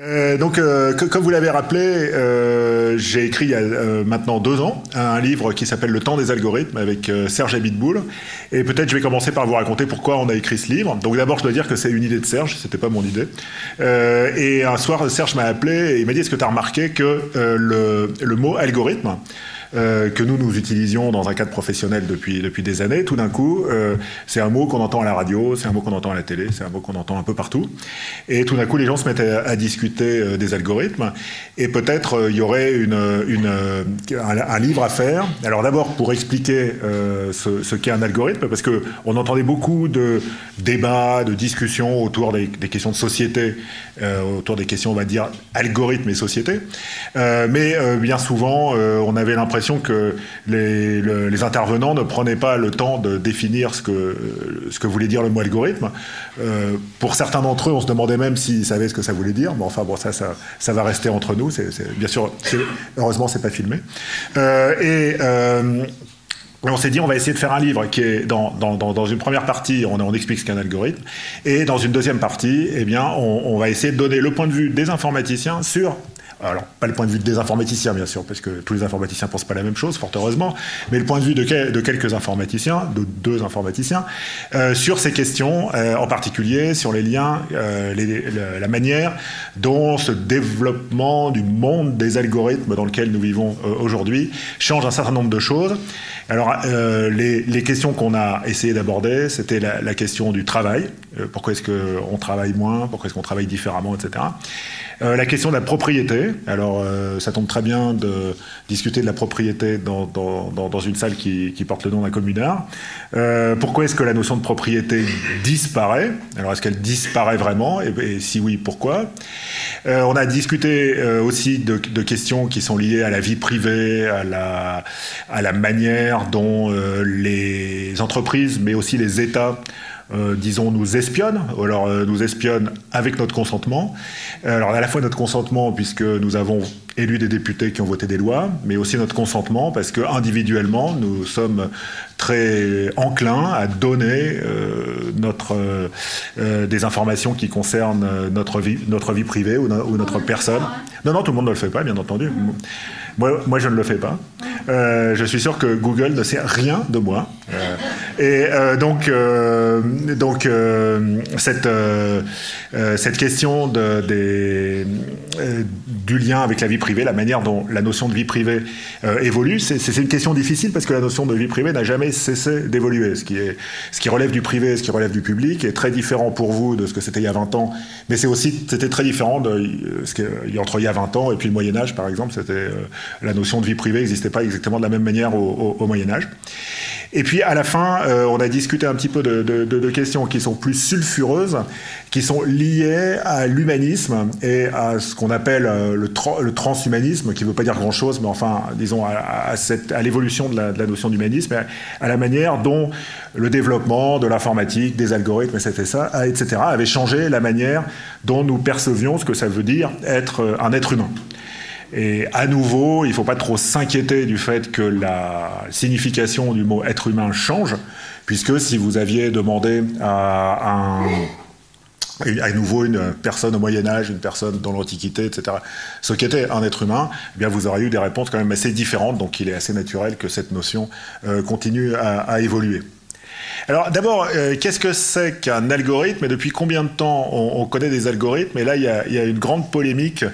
Euh, donc, euh, comme vous l'avez rappelé, euh, j'ai écrit il y a maintenant deux ans un livre qui s'appelle Le temps des algorithmes avec Serge Abitboul. Et peut-être je vais commencer par vous raconter pourquoi on a écrit ce livre. Donc d'abord, je dois dire que c'est une idée de Serge, c'était pas mon idée. et un soir, Serge m'a appelé et il m'a dit Est-ce que tu as remarqué que le, le mot algorithme euh, que nous, nous utilisions dans un cadre professionnel depuis, depuis des années, tout d'un coup, euh, c'est un mot qu'on entend à la radio, c'est un mot qu'on entend à la télé, c'est un mot qu'on entend un peu partout. Et tout d'un coup, les gens se mettaient à, discuter euh, des algorithmes. Et peut-être il y aurait une, un, livre à faire. Alors d'abord, pour expliquer ce, qu'est un algorithme, parce qu'on entendait beaucoup de débats, de discussions autour des, des questions de société, autour des questions, on va dire, algorithmes et société. mais bien souvent, on avait l'impression que les, intervenants ne prenaient pas le temps de définir ce que, ce que voulait dire le mot algorithme. Euh, pour certains d'entre eux, on se demandait même s'ils savaient ce que ça voulait dire. Mais enfin, bon, ça, ça, va rester entre nous. C'est, bien sûr, heureusement, c'est pas filmé. Euh, et euh, on s'est dit, on va essayer de faire un livre qui est dans, dans, une première partie, on, explique ce qu'est un algorithme, et dans une deuxième partie, eh bien, on, va essayer de donner le point de vue des informaticiens sur alors pas le point de vue des informaticiens bien sûr, parce que tous les informaticiens pensent pas la même chose, fort heureusement, mais le point de vue de, quelques informaticiens, de deux informaticiens, euh, sur ces questions, euh, en particulier sur les liens, euh, la manière dont ce développement du monde des algorithmes dans lequel nous vivons aujourd'hui change un certain nombre de choses. Alors les, les, questions qu'on a essayé d'aborder, c'était la, la, question du travail, pourquoi est-ce qu'on travaille moins, pourquoi est-ce qu'on travaille différemment, etc. Euh, la question de la propriété. Alors, euh, ça tombe très bien de discuter de la propriété dans, dans, dans une salle qui, qui, porte le nom d'un communard. Euh, pourquoi est-ce que la notion de propriété disparaît? Alors, est-ce qu'elle disparaît vraiment? Et, si oui, pourquoi? On a discuté aussi de, de, questions qui sont liées à la vie privée, à la, à la manière dont les entreprises, mais aussi les États, euh, disons, nous espionnent, ou alors euh, nous espionnent avec notre consentement. Euh, alors à la fois notre consentement, puisque nous avons élu des députés qui ont voté des lois, mais aussi notre consentement, parce que individuellement, nous sommes très enclins à donner notre, des informations qui concernent notre vie, notre vie privée ou, notre personne. Non, non, tout le monde ne le fait pas, bien entendu. Moi, moi je ne le fais pas. Euh, je suis sûr que Google ne sait rien de moi. Euh, et euh, donc, donc cette, cette question de, des, du lien avec la vie privée, la manière dont la notion de vie privée évolue, c'est une question difficile parce que la notion de vie privée n'a jamais cessé d'évoluer. Ce, qui ce qui relève du privé, ce qui relève du public est très différent pour vous de ce que c'était il y a 20 ans, mais c'est aussi c'était très différent de ce qui entre il y a 20 ans et puis le Moyen Âge, par exemple, c'était la notion de vie privée n'existait pas exactement de la même manière au, Moyen Âge. Et puis à la fin, euh, on a discuté un petit peu de, questions qui sont plus sulfureuses, qui sont liées à l'humanisme et à ce qu'on appelle euh, le, transhumanisme, qui ne veut pas dire grand-chose, mais enfin, disons, à, l'évolution de la, notion d'humanisme, à la manière dont le développement de l'informatique, des algorithmes, etc., avait changé la manière dont nous percevions ce que ça veut dire être euh, un être humain. Et à nouveau, il ne faut pas trop s'inquiéter du fait que la signification du mot être humain change, puisque si vous aviez demandé à, à nouveau une personne au Moyen Âge, une personne dans l'Antiquité, etc., ce qu'était un être humain, eh bien vous aurez eu des réponses quand même assez différentes, donc il est assez naturel que cette notion euh, continue à, évoluer. Alors d'abord, euh, qu'est-ce que c'est qu'un algorithme? Et depuis combien de temps on, connaît des algorithmes? Et là, il y, a, il y, a, une grande polémique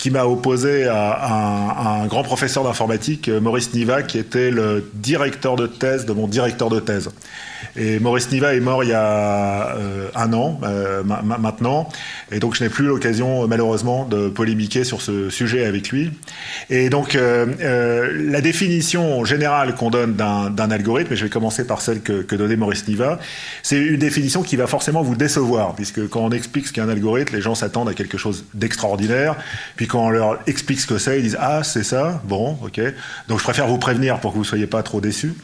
qui m'a opposé à un, grand professeur d'informatique, Maurice Niva, qui était le directeur de thèse de mon directeur de thèse. Et Maurice Niva est mort il y a euh, un an euh, maintenant, et donc je n'ai plus l'occasion malheureusement de polémiquer sur ce sujet avec lui. Et donc euh, la définition générale qu'on donne d'un algorithme, et je vais commencer par celle que, que donnait Maurice Niva, c'est une définition qui va forcément vous décevoir, puisque quand on explique ce qu'est un algorithme, les gens s'attendent à quelque chose d'extraordinaire, puis quand on leur explique ce que c'est, ils disent Ah, c'est ça Bon, ok. Donc je préfère vous prévenir pour que vous soyez pas trop déçus.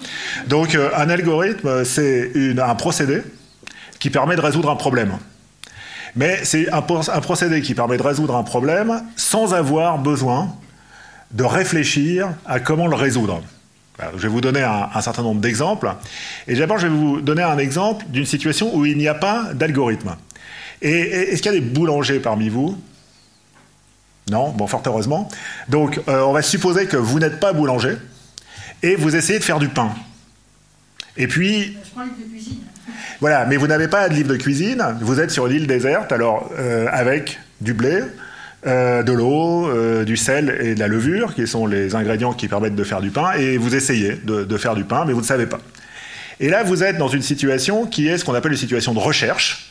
Donc un algorithme, c'est un procédé qui permet de résoudre un problème. Mais c'est un, procédé qui permet de résoudre un problème sans avoir besoin de réfléchir à comment le résoudre. je vais vous donner un, un certain nombre d'exemples. Et d'abord, je vais vous donner un exemple d'une situation où il n'y a pas d'algorithme. Et est-ce qu'il y a des boulangers parmi vous? Non? Bon, fort heureusement. Donc, euh, on va supposer que vous n'êtes pas boulanger et vous essayez de faire du pain. Et puis... Je prends livre de cuisine. Voilà, mais vous n'avez pas de livre de cuisine, vous êtes sur une île déserte, alors euh, avec du blé, euh, de l'eau, euh, du sel et de la levure, qui sont les ingrédients qui permettent de faire du pain, et vous essayez de, de faire du pain, mais vous ne savez pas. Et là, vous êtes dans une situation qui est ce qu'on appelle une situation de recherche,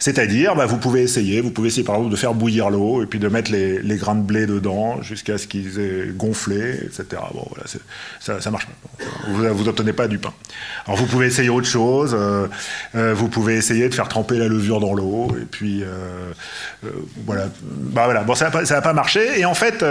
c'est-à-dire, bah, vous pouvez essayer, vous pouvez essayer par exemple de faire bouillir l'eau et puis de mettre les, grains de blé dedans jusqu'à ce qu'ils aient gonflé, etc. Bon, voilà, ça, ça marche pas. Vous, vous obtenez pas du pain. Alors vous pouvez essayer autre chose. Euh, euh, vous pouvez essayer de faire tremper la levure dans l'eau et puis euh, voilà. Bah, voilà. Bon, ça va pas, pas marcher. Et en fait,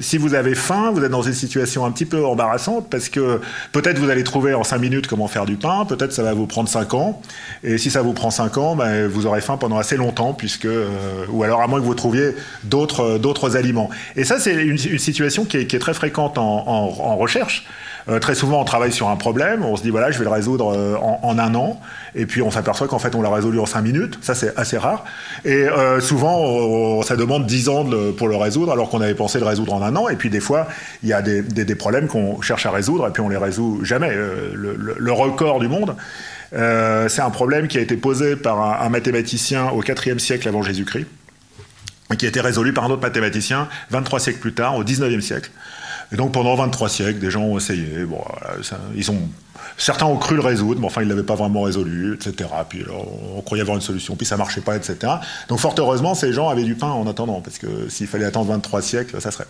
si vous avez faim, vous êtes dans une situation un petit peu embarrassante parce que peut-être vous allez trouver en 5 minutes comment faire du pain. Peut-être ça va vous prendre 5 ans. Et si ça vous prend 5 ans, bah, vous aurez faim pendant assez longtemps, puisque, euh, ou alors à moins que vous trouviez d'autres, d'autres aliments. Et ça, c'est une, situation qui est, très fréquente en, recherche. Euh, très souvent, on travaille sur un problème, on se dit voilà, je vais le résoudre euh, en, un an, et puis on s'aperçoit qu'en fait, on l'a résolu en cinq minutes. Ça, c'est assez rare. Et euh, souvent, ça demande dix ans pour le résoudre, alors qu'on avait pensé le résoudre en un an. Et puis des fois, il y a des, problèmes qu'on cherche à résoudre, et puis on les résout jamais. Le record du monde, euh, c'est un problème qui a été posé par un, mathématicien au IVe siècle avant Jésus-Christ, et qui a été résolu par un autre mathématicien 23 siècles plus tard, au XIXe siècle. Et donc pendant 23 siècles, des gens ont essayé. Bon, voilà, ils ont, certains ont cru le résoudre, mais enfin ils ne l'avaient pas vraiment résolu, etc. Puis alors, on croyait avoir une solution, puis ça marchait pas, etc. Donc fort heureusement, ces gens avaient du pain en attendant, parce que s'il fallait attendre 23 siècles, ça serait.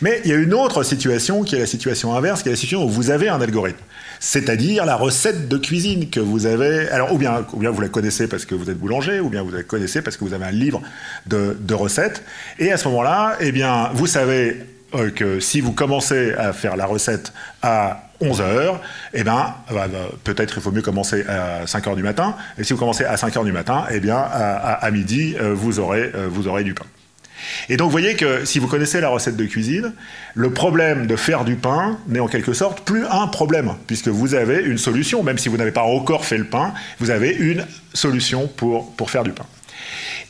Mais il y a une autre situation qui est la situation inverse, qui est la situation où vous avez un algorithme c'est-à-dire la recette de cuisine que vous avez. Alors, ou bien, ou bien vous la connaissez parce que vous êtes boulanger, ou bien vous la connaissez parce que vous avez un livre de, de recettes. Et à ce moment-là, eh bien, vous savez euh, que si vous commencez à faire la recette à 11 heures, eh ben, bah, bah, peut-être il faut mieux commencer à 5 heures du matin. Et si vous commencez à 5 heures du matin, eh bien, à, midi, euh, vous, aurez, vous aurez du pain. Et donc vous voyez que si vous connaissez la recette de cuisine, le problème de faire du pain n'est en quelque sorte plus un problème, puisque vous avez une solution, même si vous n'avez pas encore fait le pain, vous avez une solution pour faire du pain.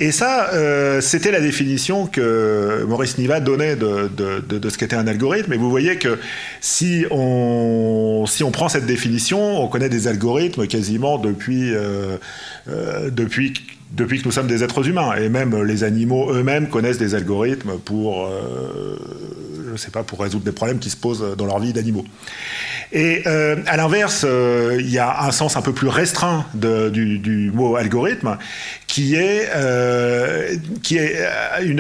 Et ça, euh, c'était la définition que Maurice Niva donnait de, de, de, ce qu'était un algorithme. Et vous voyez que si on, si on prend cette définition, on connaît des algorithmes quasiment depuis, euh, euh, depuis depuis que nous sommes des êtres humains. Et même les animaux eux-mêmes connaissent des algorithmes pour, je sais pas, pour résoudre des problèmes qui se posent dans leur vie d'animaux. Et euh, à l'inverse, euh, il y a un sens un peu plus restreint du, mot algorithme, qui est, euh, qui est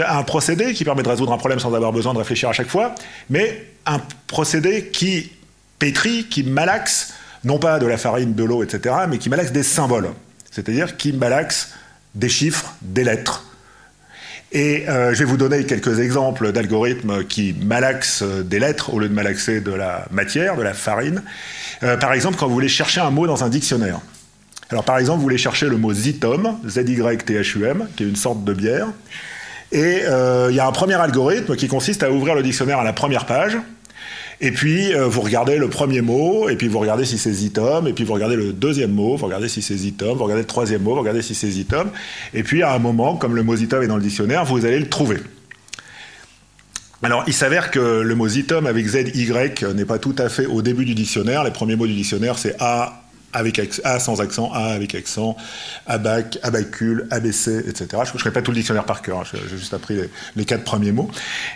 un procédé qui permet de résoudre un problème sans avoir besoin de réfléchir à chaque fois, mais un procédé qui pétrit, qui malaxe, non pas de la farine, de l'eau, etc., mais qui malaxe des symboles. C'est-à-dire qui malaxe des chiffres, des lettres. Et euh, je vais vous donner quelques exemples d'algorithmes qui malaxent des lettres au lieu de malaxer de la matière, de la farine. Euh, par exemple, quand vous voulez chercher un mot dans un dictionnaire. Alors par exemple, vous voulez chercher le mot Zitom, Z-Y-T-H-U-M, qui est une sorte de bière. Et euh, il y a un premier algorithme qui consiste à ouvrir le dictionnaire à la première page, et puis, euh, vous regardez le premier mot, et puis vous regardez si c'est zitom, et puis vous regardez le deuxième mot, vous regardez si c'est zitom, vous regardez le troisième mot, vous regardez si c'est zitom. Et puis, à un moment, comme le mot zitom est dans le dictionnaire, vous allez le trouver. Alors, il s'avère que le mot zitom avec ZY n'est pas tout à fait au début du dictionnaire. Les premiers mots du dictionnaire, c'est A, avec A sans accent, A avec accent, abac, abacule, ABC, etc. Je ne connais pas tout le dictionnaire par cœur, hein, j'ai juste appris les, quatre premiers mots.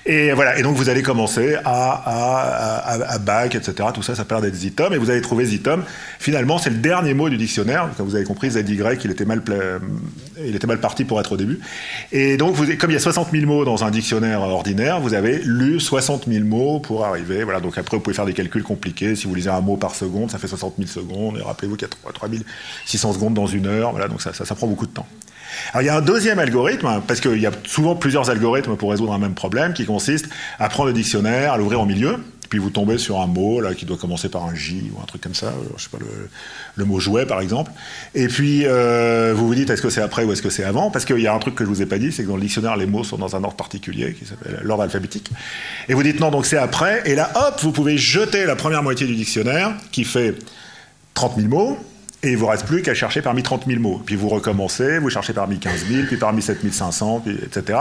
Et voilà, et donc vous allez commencer A, A, abac, etc. Tout ça, ça perd d'être zitom, et vous allez trouver zitom. Finalement, c'est le dernier mot du dictionnaire. Comme vous avez compris, ZY, il était mal, il était mal parti pour être au début. Et donc, comme il y a 60 000 mots dans un dictionnaire ordinaire, vous avez lu 60 000 mots pour arriver. Voilà, donc après, vous pouvez faire des calculs compliqués. Si vous lisez un mot par seconde, ça fait 60 000 secondes, et rappelez a 3600 secondes dans une heure, voilà, donc ça, ça, prend beaucoup de temps. Alors il y a un deuxième algorithme, parce qu'il y a souvent plusieurs algorithmes pour résoudre un même problème, qui consiste à prendre le dictionnaire, à l'ouvrir au milieu, puis vous tombez sur un mot là qui doit commencer par un J ou un truc comme ça, je sais pas le, le mot jouet par exemple, et puis euh, vous vous dites est-ce que c'est après ou est-ce que c'est avant, parce qu'il y a un truc que je vous ai pas dit, c'est que dans le dictionnaire les mots sont dans un ordre particulier qui s'appelle l'ordre alphabétique, et vous dites non donc c'est après, et là hop vous pouvez jeter la première moitié du dictionnaire qui fait 30 000 mots, et il vous reste plus qu'à chercher parmi 30 000 mots. Puis vous recommencez, vous cherchez parmi 15 000, puis parmi 7 500, etc.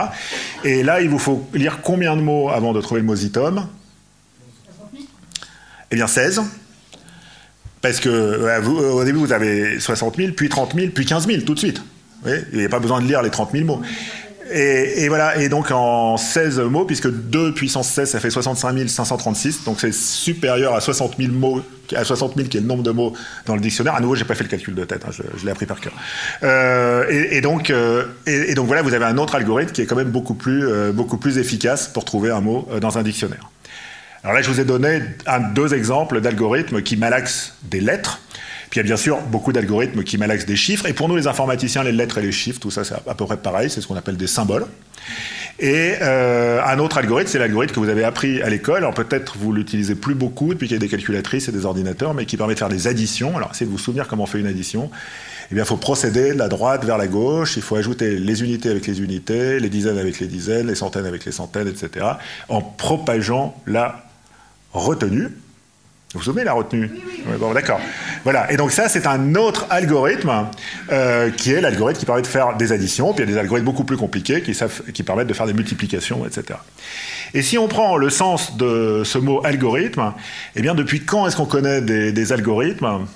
Et là, il vous faut lire combien de mots avant de trouver le mot zitum Eh bien 16. Parce que euh, vous, au début, vous avez 60 000, puis 30 000, puis 15 000 tout de suite. il n'y a pas besoin de lire les 30 000 mots. Et, voilà, et donc en 16 mots, puisque 2 puissance 16, ça fait 65 536, donc c'est supérieur à 60 000 mots, à 60 000 qui est le nombre de mots dans le dictionnaire. À nouveau, j'ai pas fait le calcul de tête, hein, je, l'ai appris par cœur. Euh, et, donc, euh, et, donc voilà, vous avez un autre algorithme qui est quand même beaucoup plus, euh, efficace pour trouver un mot dans un dictionnaire. Alors là, je vous ai donné deux exemples d'algorithmes qui malaxent des lettres il y a bien sûr beaucoup d'algorithmes qui malaxent des chiffres. Et pour nous, les informaticiens, les lettres et les chiffres, tout ça, c'est à peu près pareil. C'est ce qu'on appelle des symboles. Et euh, un autre algorithme, c'est l'algorithme que vous avez appris à l'école. Alors peut-être vous l'utilisez plus beaucoup depuis qu'il y a des calculatrices et des ordinateurs, mais qui permet de faire des additions. Alors essayez de vous souvenir comment on fait une addition. Eh bien, il faut procéder de la droite vers la gauche. Il faut ajouter les unités avec les unités, les dizaines avec les dizaines, les centaines avec les centaines, etc. En propageant la retenue. Vous vous souvenez la retenue oui, Bon, d'accord. Voilà. Et donc ça, c'est un autre algorithme euh, qui est l'algorithme qui permet de faire des additions. Puis il y a des algorithmes beaucoup plus compliqués qui, savent, qui permettent de faire des multiplications, etc. Et si on prend le sens de ce mot algorithme, eh bien, depuis quand est-ce qu'on connaît des, algorithmes?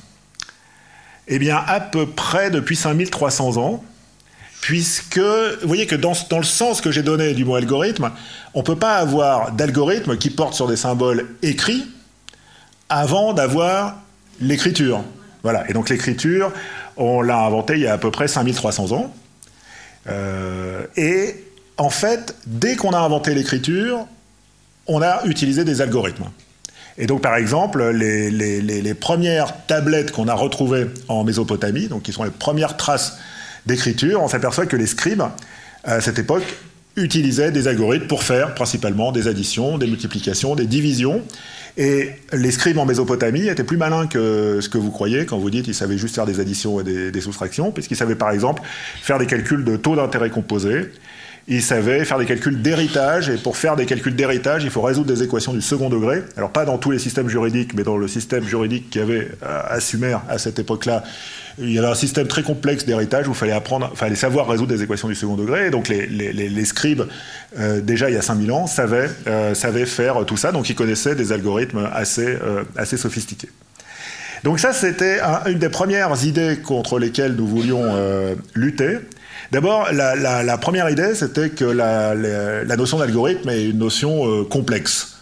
Eh bien, à peu près depuis 5300 ans puisque vous voyez que dans, dans le sens que j'ai donné du mot algorithme, on ne peut pas avoir d'algorithme qui porte sur des symboles écrits, avant d'avoir l'écriture. Voilà. Et donc l'écriture, on l'a inventée il y a à peu près 5300 ans. Euh, et en fait, dès qu'on a inventé l'écriture, on a utilisé des algorithmes. Et donc, par exemple, les, premières tablettes qu'on a retrouvées en Mésopotamie, donc qui sont les premières traces d'écriture, on s'aperçoit que les scribes, à cette époque, utilisaient des algorithmes pour faire principalement des additions, des multiplications, des divisions. Et les scribes en Mésopotamie étaient plus malins que ce que vous croyez quand vous dites qu'ils savaient juste faire des additions et des, soustractions, puisqu'ils savaient par exemple faire des calculs de taux d'intérêt composé. Ils savaient faire des calculs d'héritage, et pour faire des calculs d'héritage, il faut résoudre des équations du second degré. Alors pas dans tous les systèmes juridiques, mais dans le système juridique qu'il y avait à Sumer à cette époque-là, il y avait un système très complexe d'héritage où il fallait apprendre, fallait savoir résoudre des équations du second degré. Et donc les, scribes, euh, déjà il y a 5000 ans, savaient, euh, savaient, faire tout ça. Donc ils connaissaient des algorithmes assez, euh, assez sophistiqués. Donc ça, c'était une des premières idées contre lesquelles nous voulions lutter. D'abord, la, première idée, c'était que la, la notion d'algorithme est une notion complexe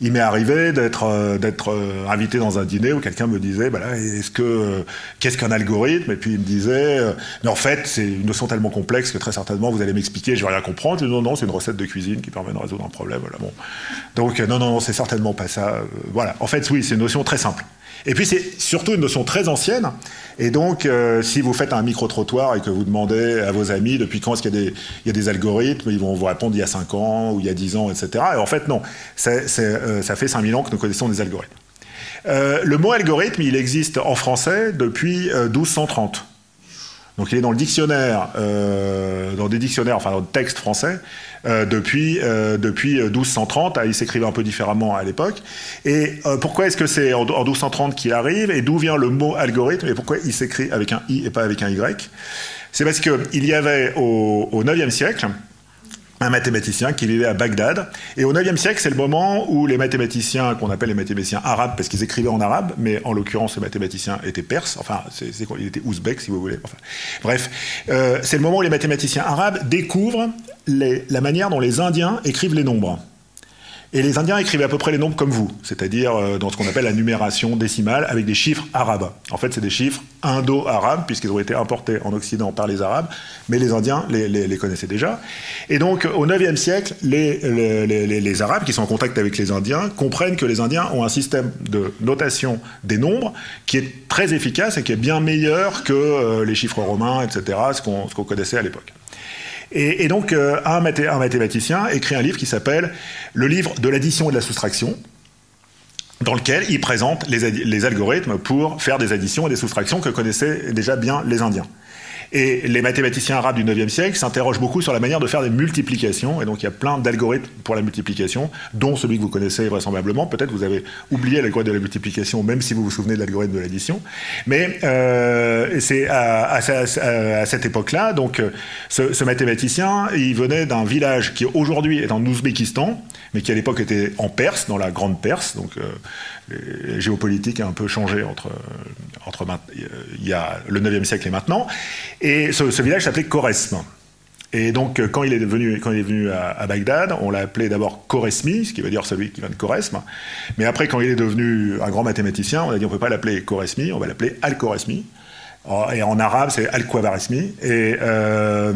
il m'est arrivé d'être euh, d'être euh, invité dans un dîner où quelqu'un me disait bah est-ce que euh, qu'est-ce qu'un algorithme? Et puis il me disait mais en fait c'est une notion tellement complexe que très certainement vous allez m'expliquer je vais rien comprendre. Je dis, non non c'est une recette de cuisine qui permet de résoudre un problème voilà bon. Donc non non non c'est certainement pas ça voilà. En fait oui c'est une notion très simple et puis c'est surtout une notion très ancienne. Et donc, euh, si vous faites un micro-trottoir et que vous demandez à vos amis depuis quand est-ce qu'il y, a des algorithmes, ils vont vous répondre il y a 5 ans ou il y a 10 ans, etc. Et en fait, non. Euh, ça fait 5000 ans que nous connaissons des algorithmes. Euh, le mot algorithme, il existe en français depuis 1230. Donc il est dans le dictionnaire, dans des dictionnaires, enfin dans le texte français, euh, depuis, euh, depuis 1230. Ah, il s'écrivait un peu différemment à l'époque. Et euh, pourquoi est-ce que c'est en, 1230 qu'il arrive Et d'où vient le mot algorithme Et pourquoi il s'écrit avec un i et pas avec un y? C'est parce qu'il y avait au, au 9e siècle, un mathématicien qui vivait à Bagdad. Et au 9e siècle, c'est le moment où les mathématiciens, qu'on appelle les mathématiciens arabes, parce qu'ils écrivaient en arabe, mais en l'occurrence, ces mathématiciens étaient perses, enfin, c'est, il était ouzbek, si vous voulez. Enfin, bref, euh, c'est le moment où les mathématiciens arabes découvrent la manière dont les Indiens écrivent les nombres. Et les Indiens écrivaient à peu près les nombres comme vous, c'est-à-dire euh, dans ce qu'on appelle la numération décimale avec des chiffres arabes. En fait, c'est des chiffres indo-arabes, puisqu'ils ont été importés en Occident par les Arabes, mais les Indiens les, connaissaient déjà. Et donc, au IXe siècle, les, Arabes, qui sont en contact avec les Indiens, comprennent que les Indiens ont un système de notation des nombres qui est très efficace et qui est bien meilleur que euh, les chiffres romains, etc., ce qu'on connaissait à l'époque. Et, donc, euh, un, mathématicien écrit un livre qui s'appelle Le livre de l'addition et de la soustraction, dans lequel il présente les, algorithmes pour faire des additions et des soustractions que connaissaient déjà bien les Indiens. Et les mathématiciens arabes du 9e siècle s'interrogent beaucoup sur la manière de faire des multiplications. Et donc il y a plein d'algorithmes pour la multiplication, dont celui que vous connaissez vraisemblablement. Peut-être vous avez oublié l'algorithme de la multiplication, même si vous vous souvenez de l'algorithme de l'addition. Mais euh, c'est à, cette époque-là, donc ce, ce, mathématicien, il venait d'un village qui aujourd'hui est en Ouzbékistan, mais qui à l'époque était en Perse, dans la Grande Perse. Donc la géopolitique a un peu changé entre, entre il y a le 9e siècle et maintenant. Et ce, village s'appelait Koresme. Et donc, quand il est venu, quand il est venu à, Bagdad, on l'a appelé d'abord Koresmi, ce qui veut dire celui qui vient de Koresme. Mais après, quand il est devenu un grand mathématicien, on a dit on ne peut pas l'appeler Koresmi, on va l'appeler Al-Koresmi. Et en arabe, c'est Al-Kwabaresmi. Et, euh,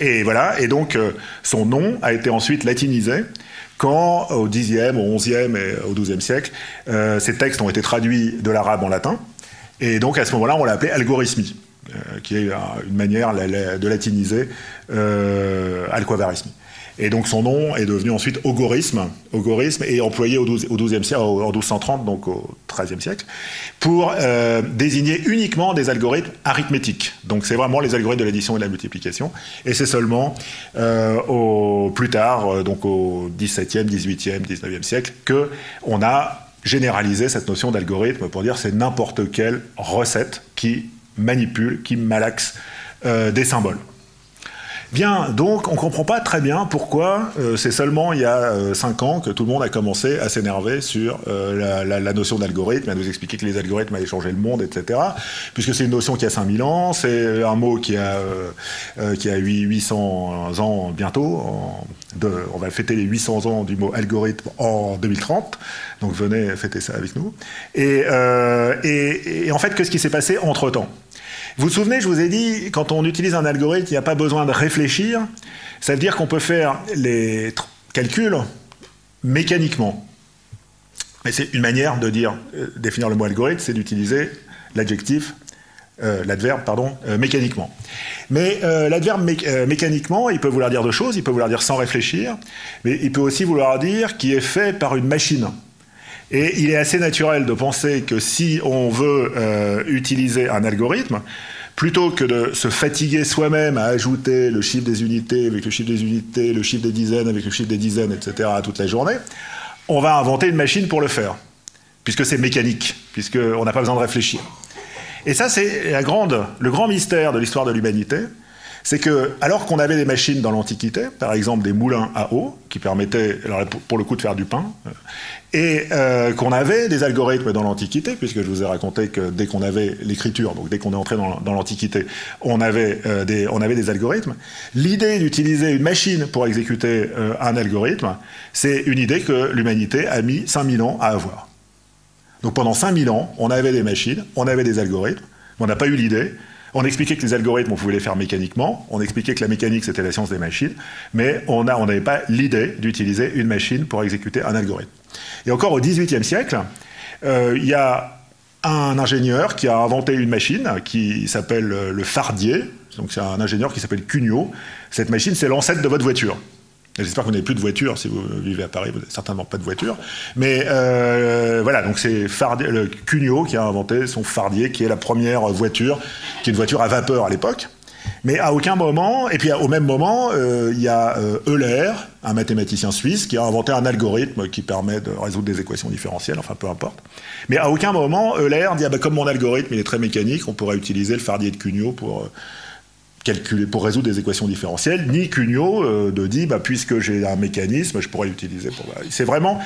et, voilà. Et donc, euh, son nom a été ensuite latinisé quand, au Xe, au XIe et au XIIe siècle, euh, ces textes ont été traduits de l'arabe en latin. Et donc, à ce moment-là, on l'a appelé algorithmie, euh, qui est une manière de latiniser euh, alquavarismi. Et donc son nom est devenu ensuite ogorisme, ogorisme et employé au, 12, au siècle, en 1230, donc au XIIIe siècle, pour euh, désigner uniquement des algorithmes arithmétiques. Donc c'est vraiment les algorithmes de l'addition et de la multiplication. Et c'est seulement euh, au, plus tard, euh, donc au XVIIe, XVIIIe, XIXe siècle, que on a généralisé cette notion d'algorithme pour dire c'est n'importe quelle recette qui manipule, qui malaxe des symboles. Bien, donc on ne comprend pas très bien pourquoi euh, c'est seulement il y a 5 euh, ans que tout le monde a commencé à s'énerver sur euh, la, notion d'algorithme, à nous expliquer que les algorithmes allaient changer le monde, etc. Puisque c'est une notion qui a 5000 ans, c'est un mot qui a, qui a 800 ans bientôt. on va fêter les 800 ans du mot algorithme en 2030, donc venez fêter ça avec nous. Et, et, et en fait, qu'est-ce qui s'est passé entre-temps? Vous vous souvenez, je vous ai dit, quand on utilise un algorithme, il n'y a pas besoin de réfléchir. Ça veut dire qu'on peut faire les calculs mécaniquement. Mais c'est une manière de dire, euh, définir le mot algorithme, c'est d'utiliser l'adjectif, euh, l'adverbe, pardon, euh, mécaniquement. Mais l'adverbe mécaniquement, il peut vouloir dire deux choses. Il peut vouloir dire sans réfléchir, mais il peut aussi vouloir dire qui est fait par une machine. Et il est assez naturel de penser que si on veut euh, utiliser un algorithme, plutôt que de se fatiguer soi-même à ajouter le chiffre des unités avec le chiffre des unités, le chiffre des dizaines avec le chiffre des dizaines, etc., toute la journée, on va inventer une machine pour le faire, puisque c'est mécanique, puisqu'on n'a pas besoin de réfléchir. Et ça, c'est le grand mystère de l'histoire de l'humanité, c'est que, alors qu'on avait des machines dans l'Antiquité, par exemple des moulins à eau, qui permettaient, pour le coup, de faire du pain, euh, et euh, qu'on avait des algorithmes dans l'Antiquité, puisque je vous ai raconté que dès qu'on avait l'écriture, donc dès qu'on est entré dans, l'Antiquité, on, avait, euh, des, on avait des algorithmes, l'idée d'utiliser une machine pour exécuter un algorithme, c'est une idée que l'humanité a mis 5000 ans à avoir. Donc pendant 5000 ans, on avait des machines, on avait des algorithmes, mais on n'a pas eu l'idée on expliquait que les algorithmes, on pouvait les faire mécaniquement, on expliquait que la mécanique, c'était la science des machines, mais on n'avait pas l'idée d'utiliser une machine pour exécuter un algorithme. Et encore au XVIIIe siècle, euh, il y a un ingénieur qui a inventé une machine qui s'appelle le fardier, donc c'est un ingénieur qui s'appelle Cugnot. Cette machine, c'est l'ancêtre de votre voiture. J'espère que vous n'avez plus de voiture si vous vivez à Paris, vous n'avez certainement pas de voiture. Mais euh, voilà, donc c'est le Cugnot qui a inventé son Fardier, qui est la première voiture, qui est une voiture à vapeur à l'époque. Mais à aucun moment, et puis au même moment, euh, il y a euh, Euler, un mathématicien suisse, qui a inventé un algorithme qui permet de résoudre des équations différentielles, enfin peu importe. Mais à aucun moment, Euler dit, ah, bah, comme mon algorithme il est très mécanique, on pourrait utiliser le Fardier de Cugnot pour calculer pour résoudre des équations différentielles, ni Cugnot euh, de dit bah, puisque j'ai un mécanisme, je pourrais l'utiliser pour. C'est vraiment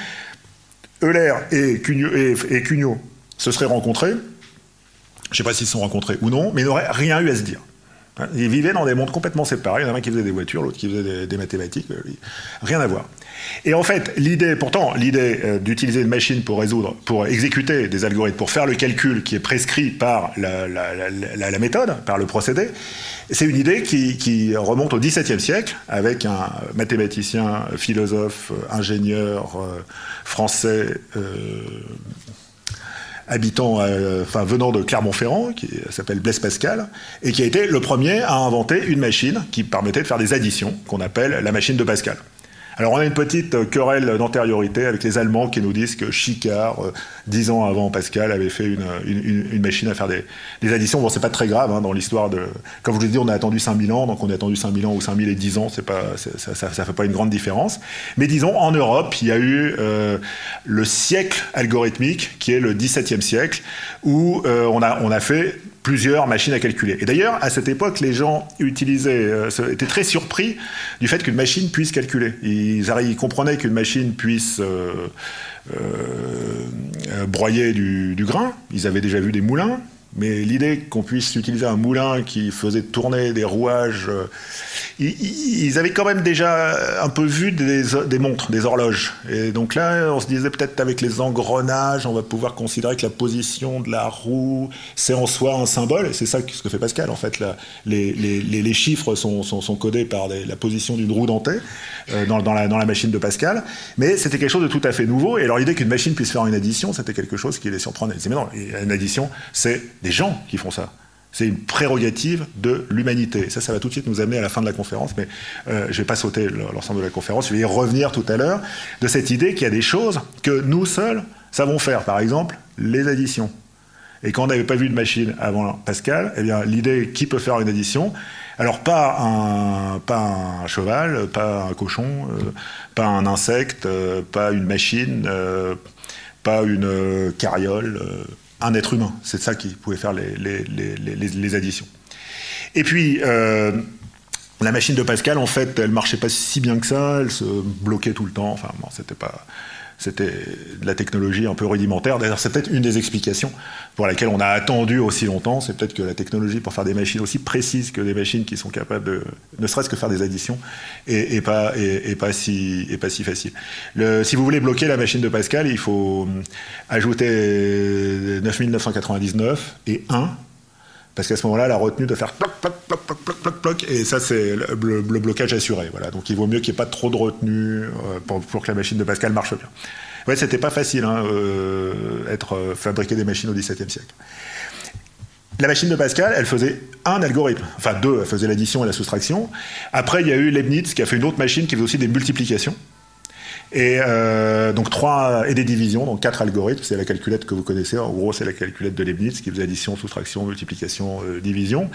Euler et Cugnot, se seraient rencontrés. Je ne sais pas s'ils se sont rencontrés ou non, mais n'auraient rien eu à se dire. Ils vivaient dans des mondes complètement séparés. Il y en a un qui faisait des voitures, l'autre qui faisait des, mathématiques. Euh, rien à voir. Et en fait, l'idée, pourtant, l'idée euh, d'utiliser une machine pour résoudre, pour exécuter des algorithmes, pour faire le calcul qui est prescrit par la, méthode, par le procédé, c'est une idée qui, remonte au XVIIe siècle avec un mathématicien, philosophe, ingénieur euh, français habitant, euh, venant de Clermont-Ferrand, qui s'appelle Blaise Pascal, et qui a été le premier à inventer une machine qui permettait de faire des additions, qu'on appelle la machine de Pascal. Alors on a une petite querelle d'antériorité avec les Allemands qui nous disent que Chicard, dix ans avant Pascal, avait fait une, machine à faire des, additions. Bon, c'est pas très grave hein, dans l'histoire de... Comme je vous l'ai dit, on a attendu 5000 ans, donc on a attendu 5000 ans ou 5000 et 10 ans, c'est pas, ça, ça, fait pas une grande différence. Mais disons, en Europe, il y a eu le siècle algorithmique, qui est le 17e siècle, où on, a, on a fait plusieurs machines à calculer. Et d'ailleurs, à cette époque, les gens utilisaient, euh, étaient très surpris du fait qu'une machine puisse calculer. Ils, comprenaient qu'une machine puisse euh, euh, broyer du, grain. Ils avaient déjà vu des moulins. Mais l'idée qu'on puisse utiliser un moulin qui faisait tourner des rouages, euh, ils, avaient quand même déjà un peu vu des, montres, des horloges. Et donc là, on se disait peut-être avec les engrenages, on va pouvoir considérer que la position de la roue, c'est en soi un symbole. Et c'est ça ce que fait Pascal, en fait. les, chiffres sont, codés par la position d'une roue dentée euh, dans, la, dans la machine de Pascal. Mais c'était quelque chose de tout à fait nouveau. Et alors l'idée qu'une machine puisse faire une addition, c'était quelque chose qui les surprenait. mais non, une addition, c'est des gens qui font ça. C'est une prérogative de l'humanité. Ça, ça va tout de suite nous amener à la fin de la conférence, mais euh, je ne vais pas sauter l'ensemble de la conférence, je vais y revenir tout à l'heure, de cette idée qu'il y a des choses que nous seuls savons faire. Par exemple, les additions. Et quand on n'avait pas vu de machine avant Pascal, eh bien, l'idée qui peut faire une addition, alors pas un, cheval, pas un cochon, euh, pas un insecte, euh, pas une machine, pas une carriole un être humain. C'est ça qui pouvait faire les, additions. Et puis, euh, la machine de Pascal, en fait, elle marchait pas si bien que ça, elle se bloquait tout le temps. Enfin, bon, c'était pas c'était de la technologie un peu rudimentaire. D'ailleurs, c'est peut-être une des explications pour laquelle on a attendu aussi longtemps. C'est peut-être que la technologie pour faire des machines aussi précises que des machines qui sont capables de, ne serait-ce que faire des additions, et, pas, si, facile. Le, si vous voulez bloquer la machine de Pascal, il faut hum, ajouter 9999 et 1 parce qu'à ce moment-là, la retenue de faire ploc, ploc, ploc, ploc, ploc, ploc, et ça, c'est le, blocage assuré. Donc il vaut mieux qu'il n'y ait pas trop de retenue euh, pour, que la machine de Pascal marche bien. Ouais, c'était pas facile, hein, euh, être, euh, fabriquer des machines au XVIIe siècle. La machine de Pascal, elle faisait un algorithme, enfin deux, elle faisait l'addition et la soustraction. Après, il y a eu Leibniz qui a fait une autre machine qui faisait aussi des multiplications. Et euh, donc trois et des divisions, donc quatre algorithmes. C'est la calculette que vous connaissez. En gros, c'est la calculette de Leibniz qui faisait addition, soustraction, multiplication, euh, division.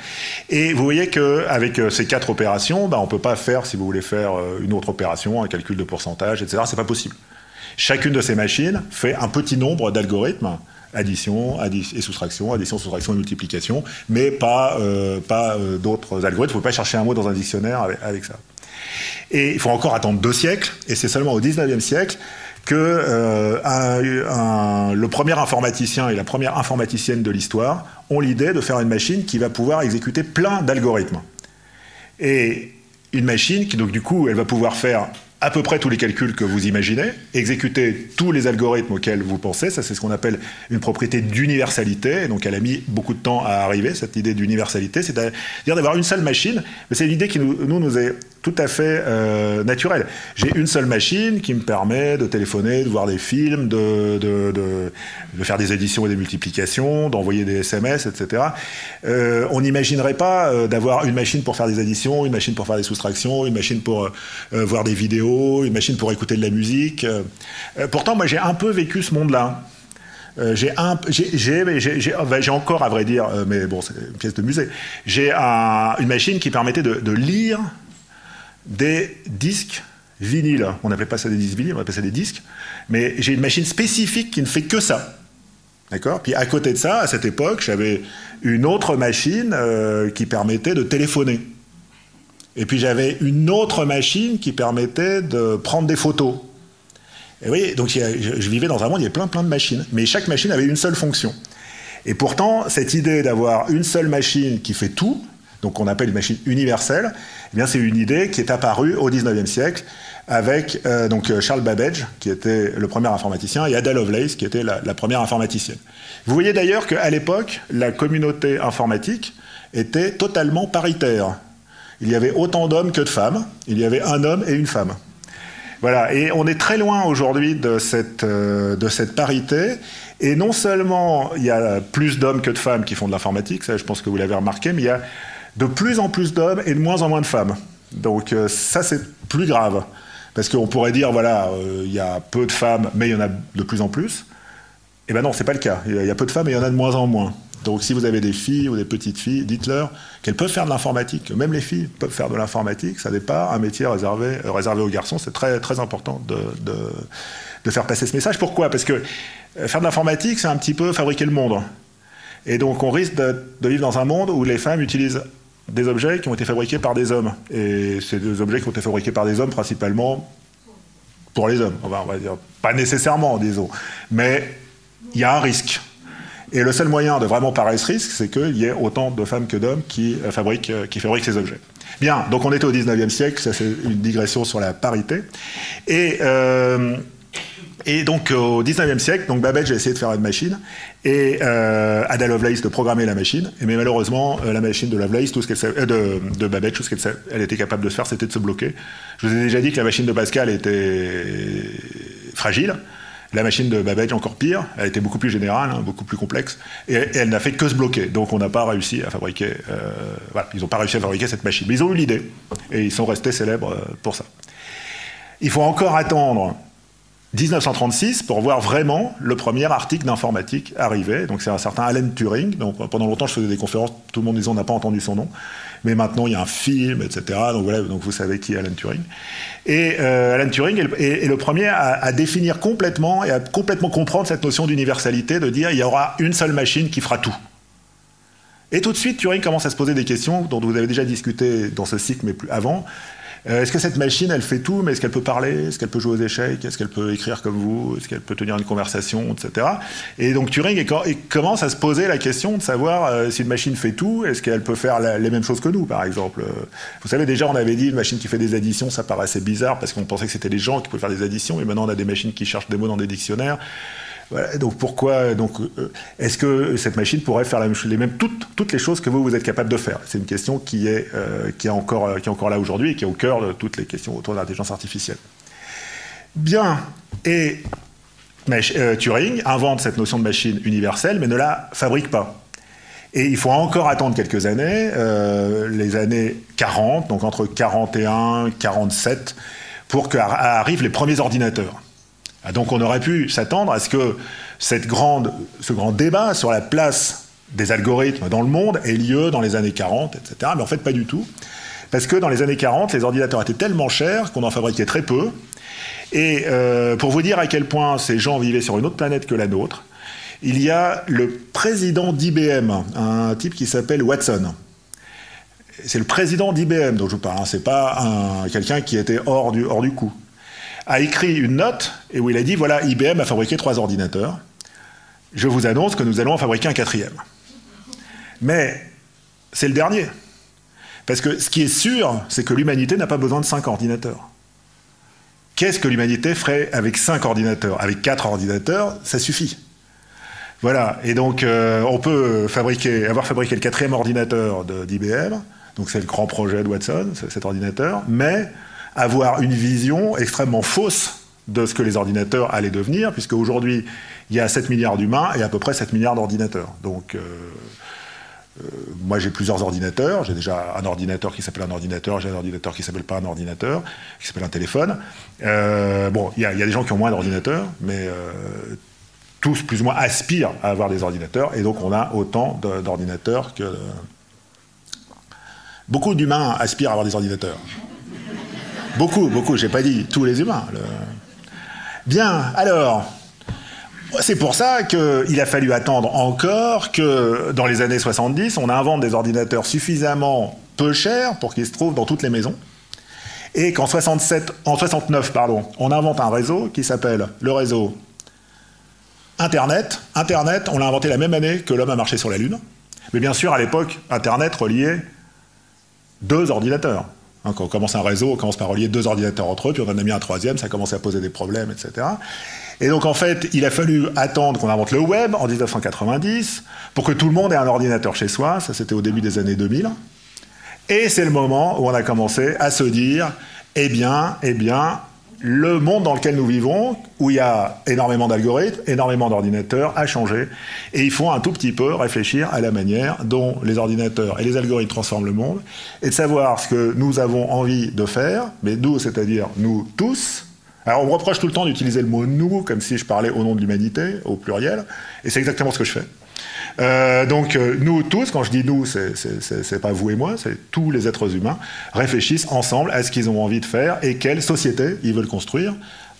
Et vous voyez qu'avec euh, ces quatre opérations, bah, on peut pas faire, si vous voulez faire une autre opération, un calcul de pourcentage, etc. C'est pas possible. Chacune de ces machines fait un petit nombre d'algorithmes addition et soustraction, addition, soustraction et multiplication, mais pas, pas d'autres algorithmes. Il ne faut pas chercher un mot dans un dictionnaire avec ça. Et il faut encore attendre deux siècles, et c'est seulement au 19e siècle que euh, le premier informaticien et la première informaticienne de l'histoire ont l'idée de faire une machine qui va pouvoir exécuter plein d'algorithmes. Et une machine qui, donc, du coup, elle va pouvoir faire à peu près tous les calculs que vous imaginez, exécuter tous les algorithmes auxquels vous pensez, ça c'est ce qu'on appelle une propriété d'universalité, donc elle a mis beaucoup de temps à arriver, cette idée d'universalité, c'est-à-dire d'avoir une seule machine, mais c'est l'idée qui nous, nous est tout à fait euh, naturel. J'ai une seule machine qui me permet de téléphoner, de voir des films, de, faire des éditions et des multiplications, d'envoyer des SMS, etc. Euh, on n'imaginerait pas euh, d'avoir une machine pour faire des additions, une machine pour faire des soustractions, une machine pour voir des vidéos, une machine pour écouter de la musique. pourtant, moi, j'ai un peu vécu ce monde-là. j'ai j'ai encore à vrai dire, mais bon, c'est une pièce de musée. J'ai une machine qui permettait de lire des disques vinyles. On n'appelait pas ça des disques vinyles, on appelait ça des disques. Mais j'ai une machine spécifique qui ne fait que ça. D'accord? Puis à côté de ça, à cette époque, j'avais une autre machine euh, qui permettait de téléphoner. Et puis j'avais une autre machine qui permettait de prendre des photos. Et oui, donc je, vivais dans un monde, il y avait plein plein de machines. Mais chaque machine avait une seule fonction. Et pourtant, cette idée d'avoir une seule machine qui fait tout, donc qu'on appelle une machine universelle, eh bien c'est une idée qui est apparue au XIXe siècle avec euh, donc euh, Charles Babbage, qui était le premier informaticien, et Ada Lovelace, qui était la, première informaticienne. Vous voyez d'ailleurs qu'à l'époque, la communauté informatique était totalement paritaire. Il y avait autant d'hommes que de femmes. Il y avait un homme et une femme. Voilà, et on est très loin aujourd'hui de cette, euh, de cette parité. Et non seulement il y a plus d'hommes que de femmes qui font de l'informatique, ça je pense que vous l'avez remarqué, mais il y a de plus en plus d'hommes et de moins en moins de femmes. Donc euh, ça, c'est plus grave. Parce qu'on pourrait dire, voilà, euh, il y a peu de femmes, mais il y en a de plus en plus. Eh bien non, c'est pas le cas. Il y a peu de femmes et il y en a de moins en moins. Donc si vous avez des filles ou des petites filles, dites-leur qu'elles peuvent faire de l'informatique. Même les filles peuvent faire de l'informatique. Ça n'est pas un métier réservé, euh, aux garçons. C'est très, très important de, faire passer ce message. Pourquoi? Parce que faire de l'informatique, c'est un petit peu fabriquer le monde. Et donc on risque de, vivre dans un monde où les femmes utilisent des objets qui ont été fabriqués par des hommes. Et c'est des objets qui ont été fabriqués par des hommes principalement pour les hommes. on va dire, pas nécessairement, disons. Mais il y a un risque. Et le seul moyen de vraiment parer ce risque, c'est qu'il y ait autant de femmes que d'hommes qui, euh, fabriquent, euh, fabriquent ces objets. Bien, donc on était au 19e siècle, ça c'est une digression sur la parité. Et, euh, et donc au 19e siècle, donc Babbage a essayé de faire une machine et euh, Ada Lovelace de programmer la machine. Mais malheureusement, euh, la machine de Lovelace, tout ce qu'elle euh, de, Babbage, tout ce qu'elle elle était capable de faire, c'était de se bloquer. Je vous ai déjà dit que la machine de Pascal était fragile. La machine de Babbage, encore pire, elle était beaucoup plus générale, hein, beaucoup plus complexe, et, elle n'a fait que se bloquer. Donc on n'a pas réussi à fabriquer. Voilà, ils n'ont pas réussi à fabriquer cette machine. Mais ils ont eu l'idée, et ils sont restés célèbres pour ça. Il faut encore attendre 1936 pour voir vraiment le premier article d'informatique arriver. Donc c'est un certain Alan Turing. Donc pendant longtemps je faisais des conférences, tout le monde disait on n'a pas entendu son nom, mais maintenant il y a un film, etc. Donc voilà, donc vous savez qui est Alan Turing. Et euh, Alan Turing est le, premier à, à, définir complètement et à complètement comprendre cette notion d'universalité, de dire il y aura une seule machine qui fera tout. Et tout de suite Turing commence à se poser des questions dont vous avez déjà discuté dans ce cycle mais plus avant. Euh, est-ce que cette machine, elle fait tout, mais est-ce qu'elle peut parler? Est-ce qu'elle peut jouer aux échecs? Est-ce qu'elle peut écrire comme vous? Est-ce qu'elle peut tenir une conversation, etc. Et donc Turing commence à se poser la question de savoir euh, si une machine fait tout, est-ce qu'elle peut faire les mêmes choses que nous, par exemple? Vous savez, déjà, on avait dit une machine qui fait des additions, ça paraissait bizarre parce qu'on pensait que c'était les gens qui pouvaient faire des additions, et maintenant on a des machines qui cherchent des mots dans des dictionnaires. Donc pourquoi donc euh, est-ce que cette machine pourrait faire les mêmes toutes, les choses que vous vous êtes capable de faire? C'est une question qui est euh, qui est encore là aujourd'hui et qui est au cœur de toutes les questions autour de l'intelligence artificielle. Bien et euh, Turing invente cette notion de machine universelle mais ne la fabrique pas. Et il faut encore attendre quelques années, euh, les années 40, donc entre 41 47, pour qu'arrivent les premiers ordinateurs. Ah, donc on aurait pu s'attendre à ce que ce grand débat sur la place des algorithmes dans le monde ait lieu dans les années 40, etc. Mais en fait, pas du tout. Parce que dans les années 40, les ordinateurs étaient tellement chers qu'on en fabriquait très peu. Et euh, pour vous dire à quel point ces gens vivaient sur une autre planète que la nôtre, il y a le président d'IBM, un type qui s'appelle Watson. C'est le président d'IBM dont je vous parle, hein. c'est pas quelqu'un qui était hors du coup a écrit une note et où il a dit voilà, IBM a fabriqué trois ordinateurs. Je vous annonce que nous allons en fabriquer un quatrième. Mais c'est le dernier. Parce que ce qui est sûr, c'est que l'humanité n'a pas besoin de cinq ordinateurs. Qu'est-ce que l'humanité ferait avec cinq ordinateurs Avec quatre ordinateurs, ça suffit. Voilà. Et donc, euh, on peut avoir fabriqué le quatrième ordinateur d'IBM. Donc, c'est le grand projet de Watson, cet ordinateur. Mais avoir une vision extrêmement fausse de ce que les ordinateurs allaient devenir, puisque aujourd'hui, il y a 7 milliards d'humains et à peu près 7 milliards d'ordinateurs. Donc, euh, euh, moi, j'ai plusieurs ordinateurs. J'ai déjà un ordinateur qui s'appelle un ordinateur, j'ai un ordinateur qui s'appelle pas un ordinateur, qui s'appelle un téléphone. Euh, bon, il y, a des gens qui ont moins d'ordinateurs, mais tous, plus ou moins, aspirent à avoir des ordinateurs, et donc on a autant d'ordinateurs que... Beaucoup d'humains aspirent à avoir des ordinateurs. Beaucoup, beaucoup, j'ai pas dit tous les humains. Bien, alors, c'est pour ça qu'il a fallu attendre encore que dans les années 70, on invente des ordinateurs suffisamment peu chers pour qu'ils se trouvent dans toutes les maisons. Et qu'en 67, en 69, pardon, on invente un réseau qui s'appelle le réseau Internet. Internet, on l'a inventé la même année que l'homme a marché sur la Lune. Mais bien sûr, à l'époque, Internet reliait deux ordinateurs. Hein, quand on commence un réseau, on commence par relier deux ordinateurs entre eux, puis on en a mis un troisième, ça commence à poser des problèmes, etc. Et donc en fait, il a fallu attendre qu'on invente le web en 1990 pour que tout le monde ait un ordinateur chez soi, ça c'était au début des années 2000. Et c'est le moment où on a commencé à se dire, eh bien, eh bien, le monde dans lequel nous vivons, où il y a énormément d'algorithmes, énormément d'ordinateurs, a changé. Et il faut un tout petit peu réfléchir à la manière dont les ordinateurs et les algorithmes transforment le monde, et de savoir ce que nous avons envie de faire, mais nous, c'est-à-dire nous tous. Alors on me reproche tout le temps d'utiliser le mot nous, comme si je parlais au nom de l'humanité, au pluriel, et c'est exactement ce que je fais. Euh, donc euh, nous tous, quand je dis nous, c'est pas vous et moi, c'est tous les êtres humains, réfléchissent ensemble à ce qu'ils ont envie de faire et quelle société ils veulent construire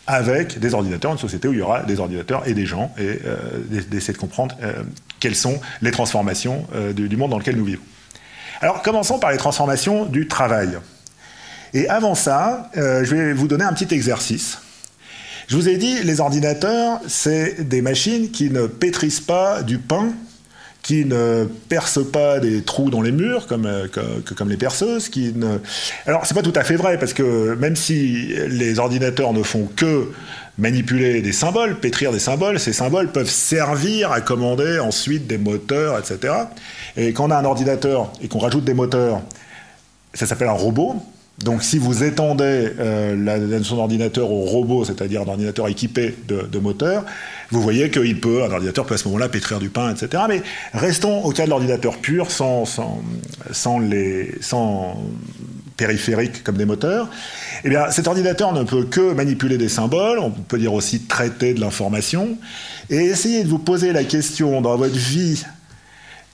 avec des ordinateurs, une société où il y aura des ordinateurs et des gens, et euh, d'essayer de comprendre quelles sont les transformations du, monde dans lequel nous vivons. Alors commençons par les transformations du travail. Et avant ça, je vais vous donner un petit exercice. Je vous ai dit, les ordinateurs, c'est des machines qui ne pétrissent pas du pain qui ne percent pas des trous dans les murs comme, euh, comme, les perceuses. Qui ne... Alors, c'est pas tout à fait vrai, parce que même si les ordinateurs ne font que manipuler des symboles, pétrir des symboles, ces symboles peuvent servir à commander ensuite des moteurs, etc. Et quand on a un ordinateur et qu'on rajoute des moteurs, ça s'appelle un robot. Donc si vous étendez euh, la, notion d'ordinateur au robot, c'est-à-dire d'ordinateur équipé de, moteurs, vous voyez qu'il peut, un ordinateur peut à ce moment-là pétrir du pain, etc. Mais restons au cas de l'ordinateur pur, sans, sans, les, sans périphériques comme des moteurs. Eh bien, cet ordinateur ne peut que manipuler des symboles, on peut dire aussi traiter de l'information, et essayer de vous poser la question dans votre vie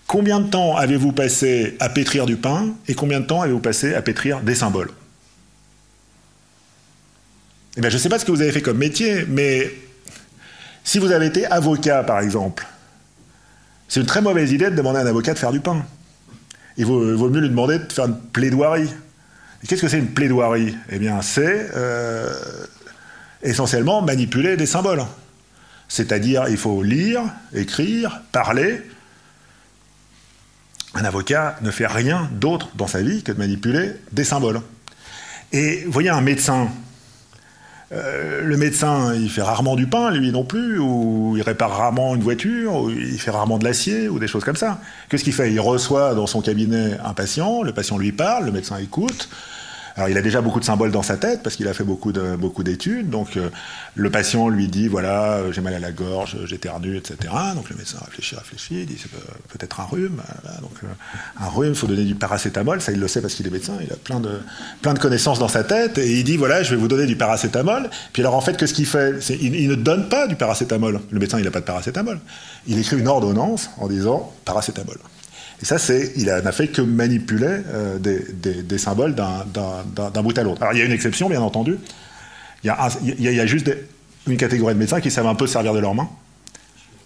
Combien de temps avez-vous passé à pétrir du pain et combien de temps avez-vous passé à pétrir des symboles? Eh bien, Je ne sais pas ce que vous avez fait comme métier, mais si vous avez été avocat, par exemple, c'est une très mauvaise idée de demander à un avocat de faire du pain. Il vaut, mieux lui demander de faire une plaidoirie. Qu'est-ce que c'est une plaidoirie? Eh bien, c'est euh, essentiellement manipuler des symboles. C'est-à-dire, il faut lire, écrire, parler, un avocat ne fait rien d'autre dans sa vie que de manipuler des symboles. Et voyez un médecin, euh, le médecin, il fait rarement du pain, lui non plus, ou il répare rarement une voiture, ou il fait rarement de l'acier, ou des choses comme ça. Qu'est-ce qu'il fait? Il reçoit dans son cabinet un patient, le patient lui parle, le médecin écoute, alors il a déjà beaucoup de symboles dans sa tête parce qu'il a fait beaucoup de beaucoup d'études. Donc euh, le patient lui dit voilà euh, j'ai mal à la gorge, j'éternue, etc. Donc le médecin réfléchit, réfléchit, il dit c'est peut-être un rhume. donc euh, un rhume, il faut donner du paracétamol. Ça il le sait parce qu'il est médecin, il a plein de plein de connaissances dans sa tête et il dit voilà je vais vous donner du paracétamol. Puis alors en fait qu'est-ce qu'il fait? Il, il, ne donne pas du paracétamol. Le médecin il n'a pas de paracétamol. Il écrit une ordonnance en disant paracétamol. Et ça, c'est, il n'a fait que manipuler euh, des, symboles d'un bout à l'autre. Alors, il y a une exception, bien entendu. Il y a, juste une catégorie de médecins qui savent un peu servir de leurs mains.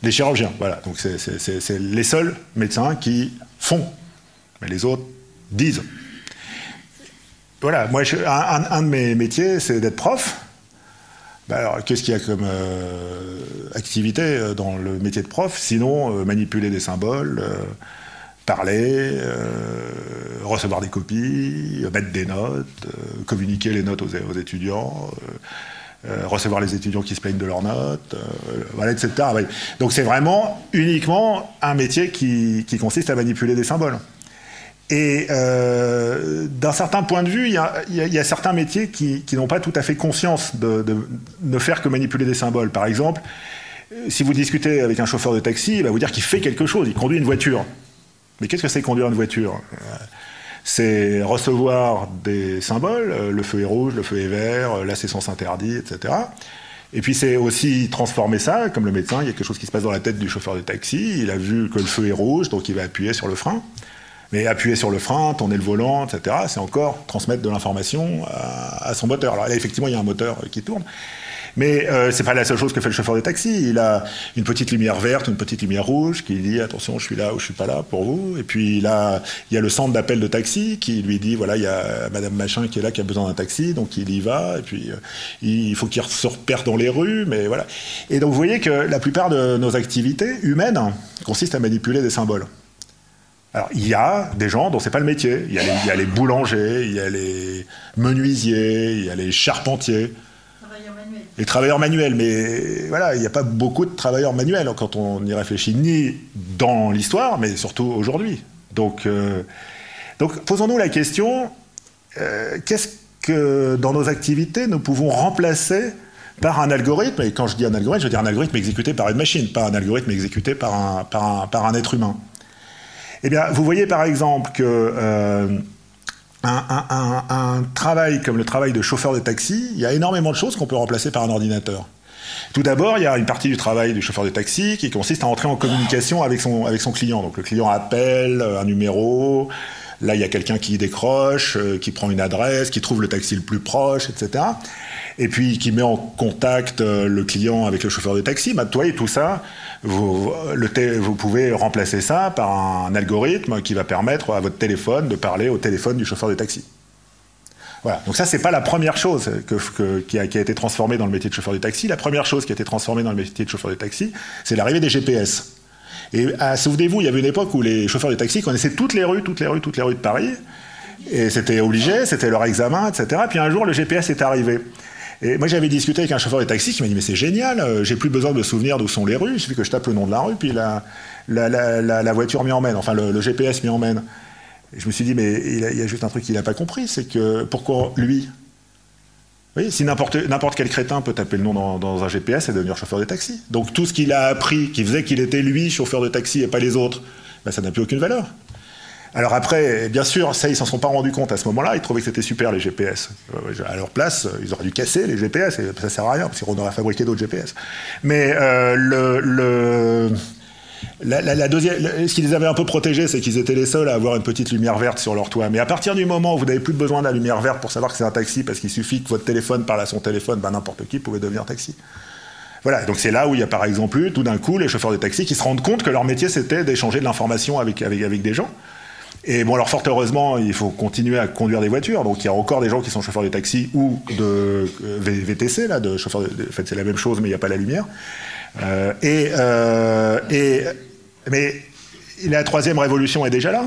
Les chirurgiens, voilà. Donc, c'est les seuls médecins qui font. Mais les autres disent. Voilà, moi, un, de mes métiers, c'est d'être prof. Ben alors, qu'est-ce qu'il y a comme euh, activité euh, dans le métier de prof? Sinon, manipuler des symboles parler, euh, recevoir des copies, mettre des notes, euh, communiquer les notes aux, étudiants, euh, recevoir les étudiants qui se plaignent de leurs notes, etc. Donc c'est vraiment uniquement un métier qui, consiste à manipuler des symboles. Et d'un certain point de vue, il y, a, certains métiers qui, n'ont pas tout à fait conscience de, ne faire que manipuler des symboles. Par exemple, si vous discutez avec un chauffeur de taxi, il va vous dire qu'il fait quelque chose, il conduit une voiture. Mais qu'est-ce que c'est conduire une voiture C'est recevoir des symboles, euh, le feu est rouge, le feu est vert, euh, là c'est sens etc. Et puis c'est aussi transformer ça, comme le médecin, il y a quelque chose qui se passe dans la tête du chauffeur de taxi, il a vu que le feu est rouge, donc il va appuyer sur le frein. Mais appuyer sur le frein, tourner le volant, etc., c'est encore transmettre de l'information à, son moteur. Alors là, effectivement, il y a un moteur qui tourne. Mais euh, c'est pas la seule chose que fait le chauffeur de taxi. Il a une petite lumière verte, une petite lumière rouge qui dit attention, je suis là ou je suis pas là pour vous. Et puis là, il y a le centre d'appel de taxi qui lui dit voilà, il y a Madame Machin qui est là qui a besoin d'un taxi, donc il y va. Et puis euh, il faut qu'il se repère dans les rues, mais voilà. Et donc vous voyez que la plupart de nos activités humaines consistent à manipuler des symboles. Alors, il y a des gens dont c'est pas le métier. Il a il y, a les, boulangers, il y a les menuisiers, il y a les charpentiers les travailleurs manuels. Mais voilà, il n'y a pas beaucoup de travailleurs manuels quand on y réfléchit, ni dans l'histoire, mais surtout aujourd'hui. Donc, euh, posons-nous la question, euh, qu'est-ce que dans nos activités, nous pouvons remplacer par un algorithme, et quand je dis un algorithme, je veux dire un algorithme exécuté par une machine, pas un algorithme exécuté par un, par un, être humain. Eh bien, vous voyez par exemple que euh, un, travail comme le travail de chauffeur de taxi, il y a énormément de choses qu'on peut remplacer par un ordinateur. Tout d'abord, il y a une partie du travail du chauffeur de taxi qui consiste à entrer en communication avec son, avec son client. Donc le client appelle un numéro, là il y a quelqu'un qui décroche, euh, qui prend une adresse, qui trouve le taxi le plus proche, etc. Et puis qui met en contact euh, le client avec le chauffeur de taxi. Bah, toi et tout ça, vous, pouvez remplacer ça par un algorithme qui va permettre à votre téléphone de parler au téléphone du chauffeur de taxi. Voilà. Donc ça, c'est pas la première chose qui, a, été transformée dans le métier de chauffeur de taxi. La première chose qui a été transformée dans le métier de chauffeur de taxi, c'est l'arrivée des GPS. Et ah, souvenez-vous, il y avait une époque où les chauffeurs de taxi connaissaient toutes les rues, toutes les rues, toutes les rues de Paris. Et c'était obligé, c'était leur examen, etc. Puis un jour, le GPS est arrivé. Et moi, j'avais discuté avec un chauffeur de taxi qui m'a dit Mais c'est génial, euh, j'ai plus besoin de me souvenir d'où sont les rues, il suffit que je tape le nom de la rue, puis la, la, voiture m'y emmène, enfin le, GPS m'y emmène. Je me suis dit Mais il, y a juste un truc qu'il n'a pas compris c'est que pourquoi lui? Oui, si n'importe quel crétin peut taper le nom dans, un GPS et devenir chauffeur de taxi. Donc tout ce qu'il a appris, qui faisait qu'il était lui chauffeur de taxi et pas les autres, ben, ça n'a plus aucune valeur. Alors après, bien sûr, ça, ils s'en sont pas rendus compte à ce moment-là. Ils trouvaient que c'était super les GPS. Euh, à leur place, ils auraient dû casser les GPS et ça sert à rien parce qu'on aurait fabriqué d'autres GPS. Mais euh, la, deuxième, ce qui les avait un peu protégés, c'est qu'ils étaient les seuls à avoir une petite lumière verte sur leur toit. Mais à partir du moment où vous n'avez plus besoin de la lumière verte pour savoir que c'est un taxi, parce qu'il suffit que votre téléphone parle à son téléphone, ben n'importe qui pouvait devenir taxi. Voilà, donc c'est là où il y a par exemple tout d'un coup, les chauffeurs de taxi qui se rendent compte que leur métier c'était d'échanger de l'information avec des gens. Et bon, alors fort heureusement, il faut continuer à conduire des voitures. Donc il y a encore des gens qui sont chauffeurs de taxi ou de euh, VTC, là, de chauffeurs. De, en fait, c'est la même chose, mais il n'y a pas la lumière. Euh, et, euh, et, mais la troisième révolution est déjà là.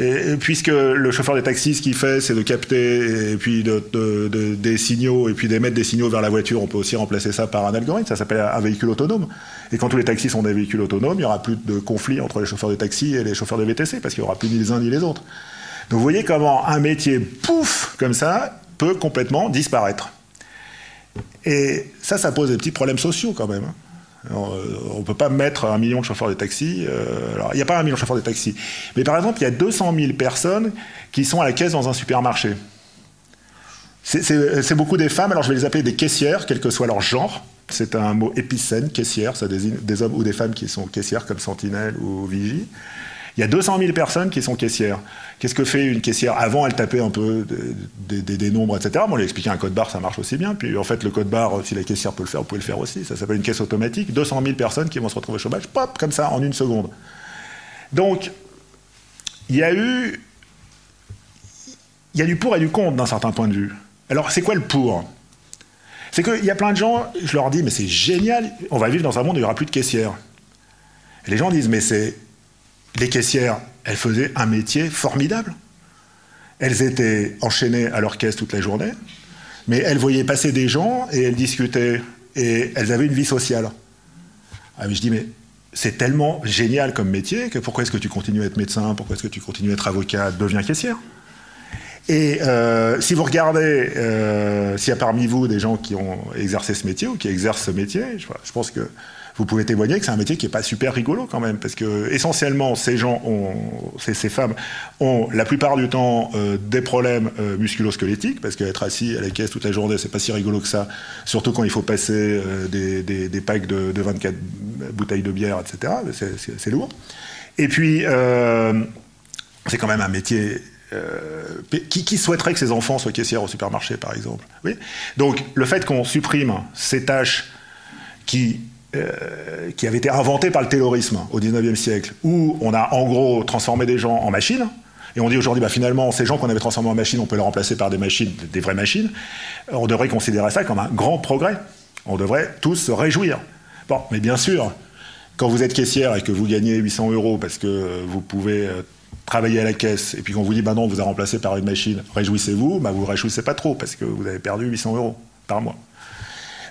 Et, puisque le chauffeur de taxi, ce qu'il fait, c'est de capter puis de, des signaux et puis d'émettre des signaux vers la voiture, on peut aussi remplacer ça par un algorithme. Ça s'appelle un véhicule autonome. Et quand tous les taxis sont des véhicules autonomes, il n'y aura plus de conflit entre les chauffeurs de taxi et les chauffeurs de VTC, parce qu'il n'y aura plus ni les uns ni les autres. Donc vous voyez comment un métier, pouf, comme ça, peut complètement disparaître. Et ça, ça pose des petits problèmes sociaux quand même. Euh, on ne peut pas mettre un million de chauffeurs de taxi. Euh, il n'y a pas un million de chauffeurs de taxi. Mais par exemple, il y a 200 000 personnes qui sont à la caisse dans un supermarché. C'est beaucoup des femmes, alors je vais les appeler des caissières, quel que soit leur genre. C'est un mot épicène, caissière, ça désigne des hommes ou des femmes qui sont caissières comme sentinelle ou vigie. Il y a 200 000 personnes qui sont caissières. Qu'est-ce que fait une caissière Avant, elle tapait un peu des, nombres, etc. On lui expliquait un code barre, ça marche aussi bien. Puis en fait, le code barre, si la caissière peut le faire, vous pouvez le faire aussi. Ça s'appelle une caisse automatique. 200 000 personnes qui vont se retrouver au chômage, pop, comme ça, en une seconde. Donc, il y a eu. Il y a du pour et du contre d'un certain point de vue. Alors, c'est quoi le pour? C'est qu'il y a plein de gens, je leur dis, mais c'est génial, on va vivre dans un monde où il n'y aura plus de caissières. Et les gens disent, mais c'est. Les caissières, elles faisaient un métier formidable. Elles étaient enchaînées à leur caisse toute la journée, mais elles voyaient passer des gens et elles discutaient. Et elles avaient une vie sociale. Ah, mais je dis, mais c'est tellement génial comme métier que pourquoi est-ce que tu continues à être médecin? Pourquoi est-ce que tu continues à être avocat? Deviens caissière. Et euh, si vous regardez, euh, s'il y a parmi vous des gens qui ont exercé ce métier ou qui exercent ce métier, je, pense que vous pouvez témoigner que c'est un métier qui n'est pas super rigolo quand même, parce que essentiellement ces gens, ont, ces, femmes, ont la plupart du temps euh, des problèmes musculo-squelettiques, parce qu'être assis à la caisse toute la journée, c'est pas si rigolo que ça, surtout quand il faut passer des, des, packs de, de, 24 bouteilles de bière, etc. C'est lourd. Et puis, c'est quand même un métier euh, qui, souhaiterait que ses enfants soient caissières au supermarché, par exemple Donc, le fait qu'on supprime ces tâches qui, euh, qui avaient été inventées par le terrorisme au 19e siècle, où on a en gros transformé des gens en machines, et on dit aujourd'hui, bah, finalement, ces gens qu'on avait transformés en machines, on peut les remplacer par des machines, des vraies machines, on devrait considérer ça comme un grand progrès. On devrait tous se réjouir. Bon, mais bien sûr, quand vous êtes caissière et que vous gagnez 800 euros parce que vous pouvez euh, travailler à la caisse, et puis qu'on vous dit, bah non, on vous a remplacé par une machine, réjouissez-vous, bah vous ne réjouissez pas trop, parce que vous avez perdu 800 euros par mois.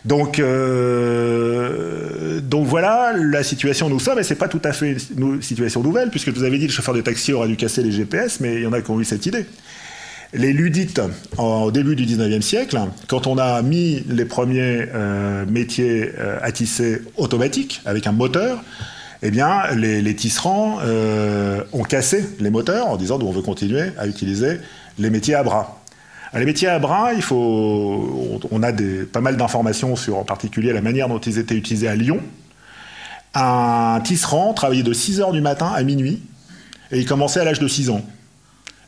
Donc, euh, donc voilà la situation nous sommes, et c'est pas tout à fait une situation nouvelle, puisque vous avez dit le chauffeur de taxi aurait dû casser les GPS, mais il y en a qui ont eu cette idée. les ludites au début du 19e siècle, quand on a mis les premiers euh, métiers euh, à tisser automatiques avec un moteur, eh bien, les, tisserands euh, ont cassé les moteurs en disant on veut continuer à utiliser les métiers à bras. Les métiers à bras, il faut, on a pas mal d'informations sur en particulier la manière dont ils étaient utilisés à Lyon. Un tisserand travaillait de 6 heures du matin à minuit et il commençait à l'âge de 6 ans.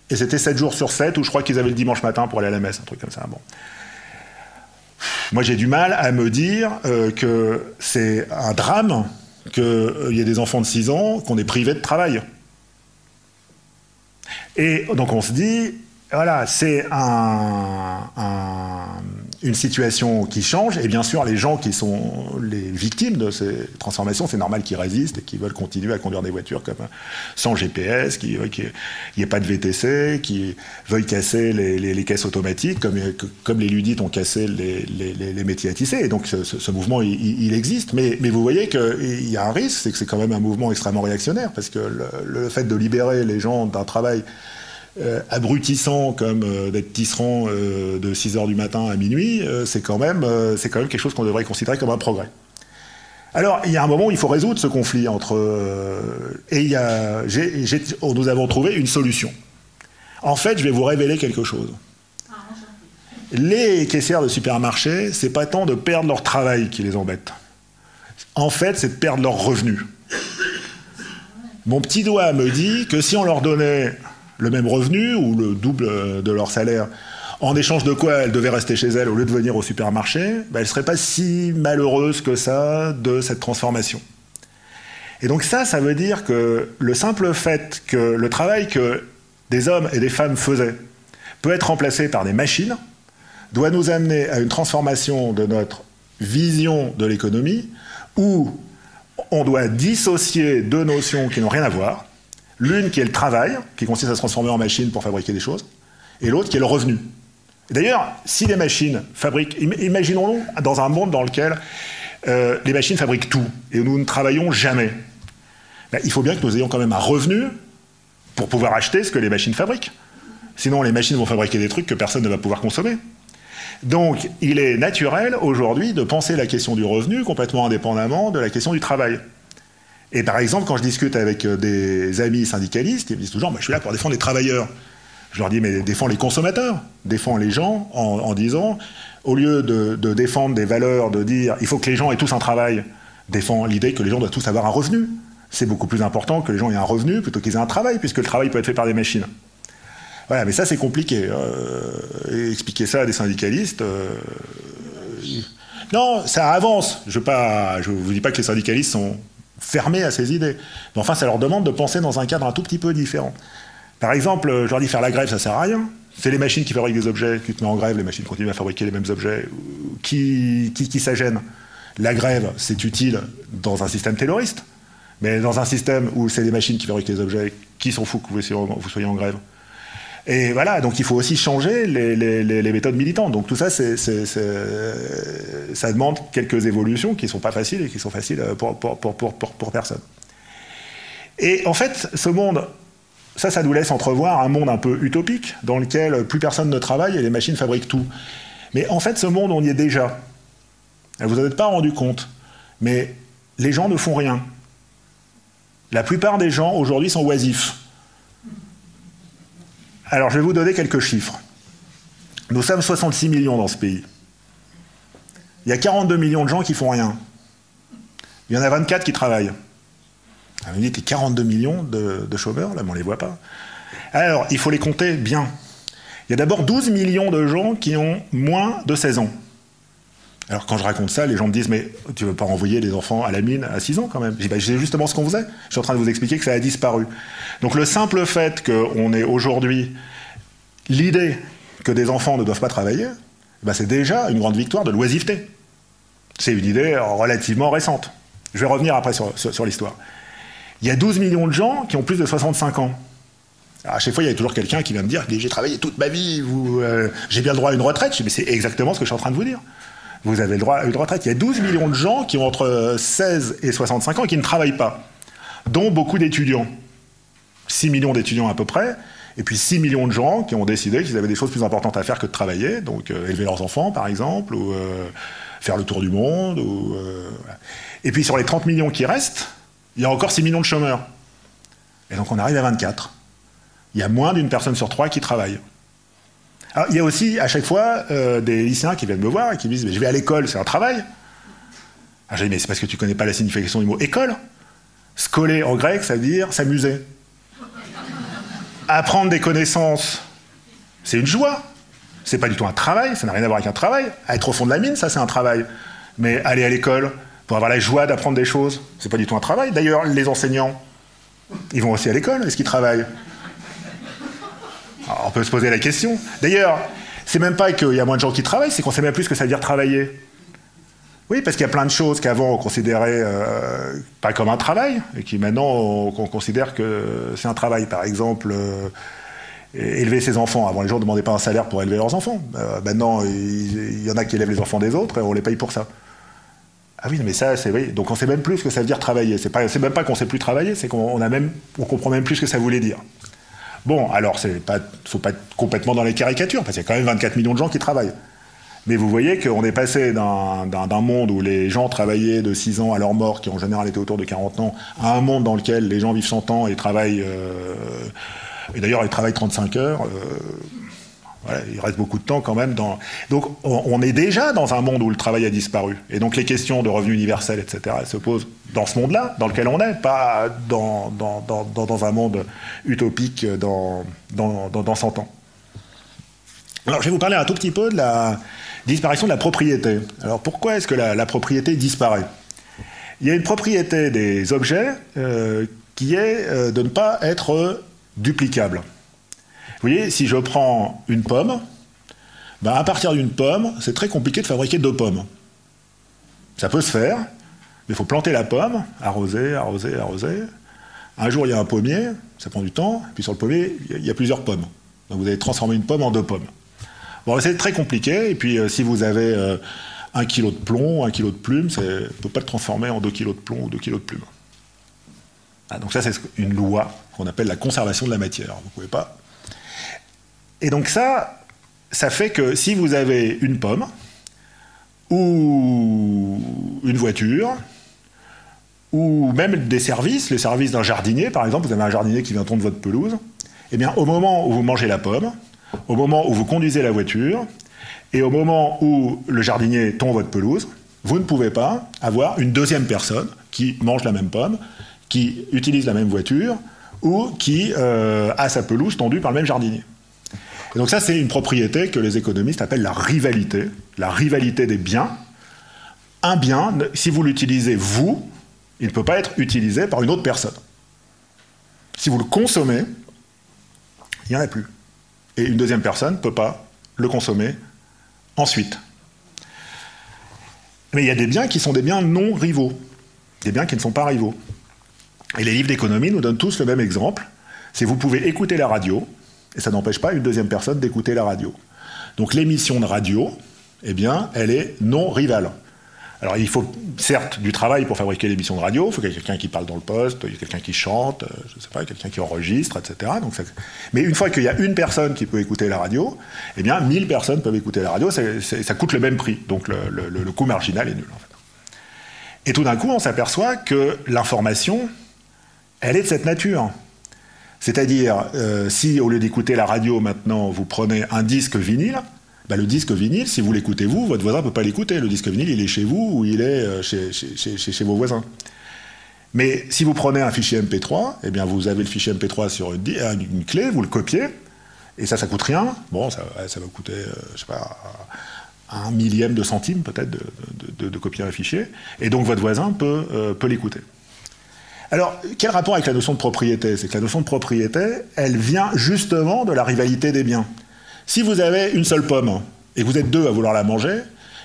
Et c'était 7 jours sur 7, ou je crois qu'ils avaient le dimanche matin pour aller à la messe, un truc comme ça. Moi, j'ai du mal à me dire euh, que c'est un drame qu'il euh, y ait des enfants de 6 ans qu'on est privés de travail. Et donc on se dit, voilà, c'est une situation qui change, et bien sûr, les gens qui sont les victimes de ces transformations, c'est normal qu'ils résistent et qu'ils veulent continuer à conduire des voitures comme, sans GPS, qu'il n'y ait pas de VTC, qui veuillent casser les, caisses automatiques, comme, comme les ludites ont cassé les, métiers à tisser. Et donc ce, mouvement, il, existe. Mais, vous voyez qu'il y a un risque, c'est que c'est quand même un mouvement extrêmement réactionnaire, parce que le fait de libérer les gens d'un travail euh, abrutissant comme euh, d'être tisserand euh, de 6h du matin à minuit, c'est quand, même, quelque chose qu'on devrait considérer comme un progrès. Alors, il y a un moment où il faut résoudre ce conflit entre... et a, nous avons trouvé une solution. En fait, je vais vous révéler quelque chose. Les caissières de supermarché, c'est pas tant de perdre leur travail qui les embête. En fait, c'est de perdre leurs revenus. Mon petit doigt me dit que si on leur donnait le même revenu ou le double de leur salaire, en échange de quoi elle devait rester chez elle au lieu de venir au supermarché, bah, elle ne serait pas si malheureuse que ça de cette transformation. Et donc ça, ça veut dire que le simple fait que le travail que des hommes et des femmes faisaient peut être remplacé par des machines, doit nous amener à une transformation de notre vision de l'économie où on doit dissocier deux notions qui n'ont rien à voir, L'une qui est le travail, qui consiste à se transformer en machine pour fabriquer des choses, et l'autre qui est le revenu. D'ailleurs, si les machines fabriquent, imaginons-nous dans un monde dans lequel euh, les machines fabriquent tout et nous ne travaillons jamais, ben, il faut bien que nous ayons quand même un revenu pour pouvoir acheter ce que les machines fabriquent. Sinon, les machines vont fabriquer des trucs que personne ne va pouvoir consommer. Donc, il est naturel aujourd'hui de penser la question du revenu complètement indépendamment de la question du travail. Et par exemple, quand je discute avec euh, des amis syndicalistes, ils me disent toujours Je suis là pour défendre les travailleurs. Je leur dis Mais défends les consommateurs, défends les gens en, disant Au lieu de, défendre des valeurs, de dire Il faut que les gens aient tous un travail, défends l'idée que les gens doivent tous avoir un revenu. C'est beaucoup plus important que les gens aient un revenu plutôt qu'ils aient un travail, puisque le travail peut être fait par des machines. Voilà, mais ça, c'est compliqué. Euh, expliquer ça à des syndicalistes. Euh, non, ça avance. Je ne vous dis pas que les syndicalistes sont fermés à ces idées. Mais enfin, ça leur demande de penser dans un cadre un tout petit peu différent. Par exemple, je leur dis faire la grève, ça sert à rien. C'est les machines qui fabriquent des objets, tu te mets en grève, les machines continuent à fabriquer les mêmes objets. Qui, qui, qui ça gêne La grève, c'est utile dans un système terroriste. Mais dans un système où c'est les machines qui fabriquent les objets, qui s'en fout que vous soyez en grève? Et voilà, donc il faut aussi changer les, méthodes militantes. Donc tout ça, ça demande quelques évolutions qui ne sont pas faciles et qui sont faciles pour, pour, personne. Et en fait, ce monde, ça, ça nous laisse entrevoir un monde un peu utopique, dans lequel plus personne ne travaille et les machines fabriquent tout. Mais en fait, ce monde, on y est déjà. Vous n'en êtes pas rendu compte. Mais les gens ne font rien. La plupart des gens, aujourd'hui, sont oisifs. Alors, je vais vous donner quelques chiffres. Nous sommes 66 millions dans ce pays. Il y a 42 millions de gens qui font rien. Il y en a 24 qui travaillent. Vous dites, 42 millions de, chômeurs, là, mais on ne les voit pas. Alors, il faut les compter bien. Il y a d'abord 12 millions de gens qui ont moins de 16 ans. Alors quand je raconte ça, les gens me disent mais tu veux pas envoyer les enfants à la mine à 6 ans quand même? Je justement ce qu'on faisait. Je suis en train de vous expliquer que ça a disparu. Donc le simple fait qu'on ait aujourd'hui l'idée que des enfants ne doivent pas travailler, bah, c'est déjà une grande victoire de l'oisiveté. C'est une idée relativement récente. Je vais revenir après sur, l'histoire. Il y a 12 millions de gens qui ont plus de 65 ans. à chaque fois, il y a toujours quelqu'un qui vient me dire j'ai travaillé toute ma vie, euh, j'ai bien le droit à une retraite. Je dis, mais c'est exactement ce que je suis en train de vous dire vous avez le droit à une retraite. Il y a 12 millions de gens qui ont entre 16 et 65 ans et qui ne travaillent pas, dont beaucoup d'étudiants. 6 millions d'étudiants à peu près, et puis 6 millions de gens qui ont décidé qu'ils avaient des choses plus importantes à faire que de travailler, donc euh, élever leurs enfants par exemple, ou euh, faire le tour du monde. Euh, Et puis sur les 30 millions qui restent, il y a encore 6 millions de chômeurs. Et donc on arrive à 24. Il y a moins d'une personne sur trois qui travaille. Il y a aussi à chaque fois des lycéens qui viennent me voir et qui me disent Je vais à l'école, c'est un travail. Alors j'ai dit Mais c'est parce que tu connais pas la signification du mot école. Scoler en grec, ça veut dire s'amuser. Apprendre des connaissances, c'est une joie. C'est pas du tout un travail, ça n'a rien à voir avec un travail. Être au fond de la mine, ça c'est un travail. Mais aller à l'école pour avoir la joie d'apprendre des choses, c'est pas du tout un travail. D'ailleurs, les enseignants, ils vont aussi à l'école, est-ce qu'ils travaillent? On peut se poser la question. D'ailleurs, c'est même pas qu'il y a moins de gens qui travaillent, c'est qu'on sait même plus ce que ça veut dire travailler. Oui, parce qu'il y a plein de choses qu'avant on considérait euh, pas comme un travail, et qui maintenant on, considère que c'est un travail. Par exemple, euh, élever ses enfants. Avant, les gens ne demandaient pas un salaire pour élever leurs enfants. Euh, maintenant, il, y en a qui élèvent les enfants des autres et on les paye pour ça. Ah oui, mais ça, c'est oui. Donc on sait même plus ce que ça veut dire travailler. C'est même pas qu'on sait plus travailler, c'est qu'on on comprend même plus ce que ça voulait dire. Bon, alors c'est pas, faut pas être complètement dans les caricatures, parce qu'il y a quand même 24 millions de gens qui travaillent. Mais vous voyez qu'on est passé d'un monde où les gens travaillaient de 6 ans à leur mort, qui en général était autour de 40 ans, à un monde dans lequel les gens vivent 100 ans et travaillent. Euh, et d'ailleurs, ils travaillent 35 heures. Euh, il reste beaucoup de temps quand même. Donc on, est déjà dans un monde où le travail a disparu. Et donc les questions de revenus universels, etc., se posent dans ce monde-là, dans lequel on est, pas dans un monde utopique dans, dans, 100 ans. Alors je vais vous parler un tout petit peu de la, Disparition de la propriété. Alors pourquoi est-ce que la, propriété disparaît? Il y a une propriété des objets euh, qui est euh, de ne pas être duplicable. Vous voyez, si je prends une pomme, ben à partir d'une pomme, c'est très compliqué de fabriquer deux pommes. Ça peut se faire, mais il faut planter la pomme, arroser, arroser, arroser. Un jour, il y a un pommier, ça prend du temps, puis sur le pommier, il y a plusieurs pommes. Donc vous allez transformer une pomme en deux pommes. Bon, c'est très compliqué. Et puis, euh, si vous avez euh, un kilo de plomb, un kilo de plume, on ne peut pas le transformer en deux kilos de plomb ou deux kilos de plume. Ah, donc ça, c'est une loi qu'on appelle la conservation de la matière. Vous pouvez pas. Et donc ça, ça fait que si vous avez une pomme ou une voiture ou même des services, les services d'un jardinier, par exemple, vous avez un jardinier qui vient tondre votre pelouse, eh bien, au moment où vous mangez la pomme, au moment où vous conduisez la voiture et au moment où le jardinier tond votre pelouse, vous ne pouvez pas avoir une deuxième personne qui mange la même pomme, qui utilise la même voiture ou qui euh, a sa pelouse tondue par le même jardinier. Et donc ça, c'est une propriété que les économistes appellent la rivalité, la rivalité des biens. Un bien, si vous l'utilisez vous, il ne peut pas être utilisé par une autre personne. Si vous le consommez, il n'y en a plus et une deuxième personne ne peut pas le consommer ensuite. Mais il y a des biens qui sont des biens non rivaux, des biens qui ne sont pas rivaux. Et les livres d'économie nous donnent tous le même exemple. C'est vous pouvez écouter la radio, et ça n'empêche pas une deuxième personne d'écouter la radio. Donc l'émission de radio, eh bien, elle est non rivale. Alors il faut certes du travail pour fabriquer l'émission de radio, il faut quelqu'un qui parle dans le poste, il y a quelqu'un qui chante, euh, je sais pas, quelqu'un qui enregistre, etc. Donc Mais une fois qu'il y a une personne qui peut écouter la radio, eh bien 1000 personnes peuvent écouter la radio, ça coûte le même prix, donc le, coût marginal est nul. Et tout d'un coup, on s'aperçoit que l'information, elle est de cette nature. C'est-à-dire, euh, si au lieu d'écouter la radio maintenant, vous prenez un disque vinyle, bah, le disque vinyle, si vous l'écoutez vous, votre voisin ne peut pas l'écouter. Le disque vinyle, il est chez vous ou il est euh, chez, chez, vos voisins. Mais si vous prenez un fichier MP3, eh bien vous avez le fichier MP3 sur une, une clé, vous le copiez, et ça, ça coûte rien. Bon, ça, ça va coûter, euh, je sais pas, un millième de centime peut-être de, copier un fichier, et donc votre voisin peut, euh, peut l'écouter. Alors, quel rapport avec la notion de propriété? C'est que la notion de propriété, elle vient justement de la rivalité des biens. Si vous avez une seule pomme et vous êtes deux à vouloir la manger,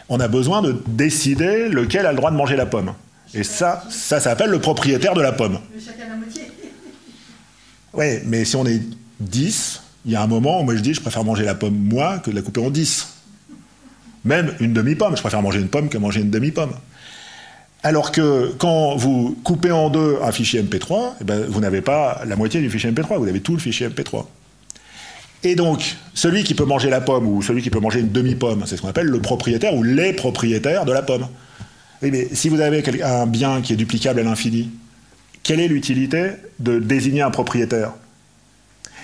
on a besoin de décider lequel a le droit de manger la pomme. Et ça, ça s'appelle le propriétaire de la pomme. chacun la moitié. Oui, mais si on est 10, il y a un moment où moi je dis je préfère manger la pomme moi que de la couper en 10. Même une demi-pomme, je préfère manger une pomme que manger une demi-pomme. Alors que quand vous coupez en deux un fichier MP3, eh ben, vous n'avez pas la moitié du fichier MP3, vous avez tout le fichier MP3. Et donc, celui qui peut manger la pomme ou celui qui peut manger une demi-pomme, c'est ce qu'on appelle le propriétaire ou les propriétaires de la pomme. mais si vous avez un bien qui est duplicable à l'infini, quelle est l'utilité de désigner un propriétaire?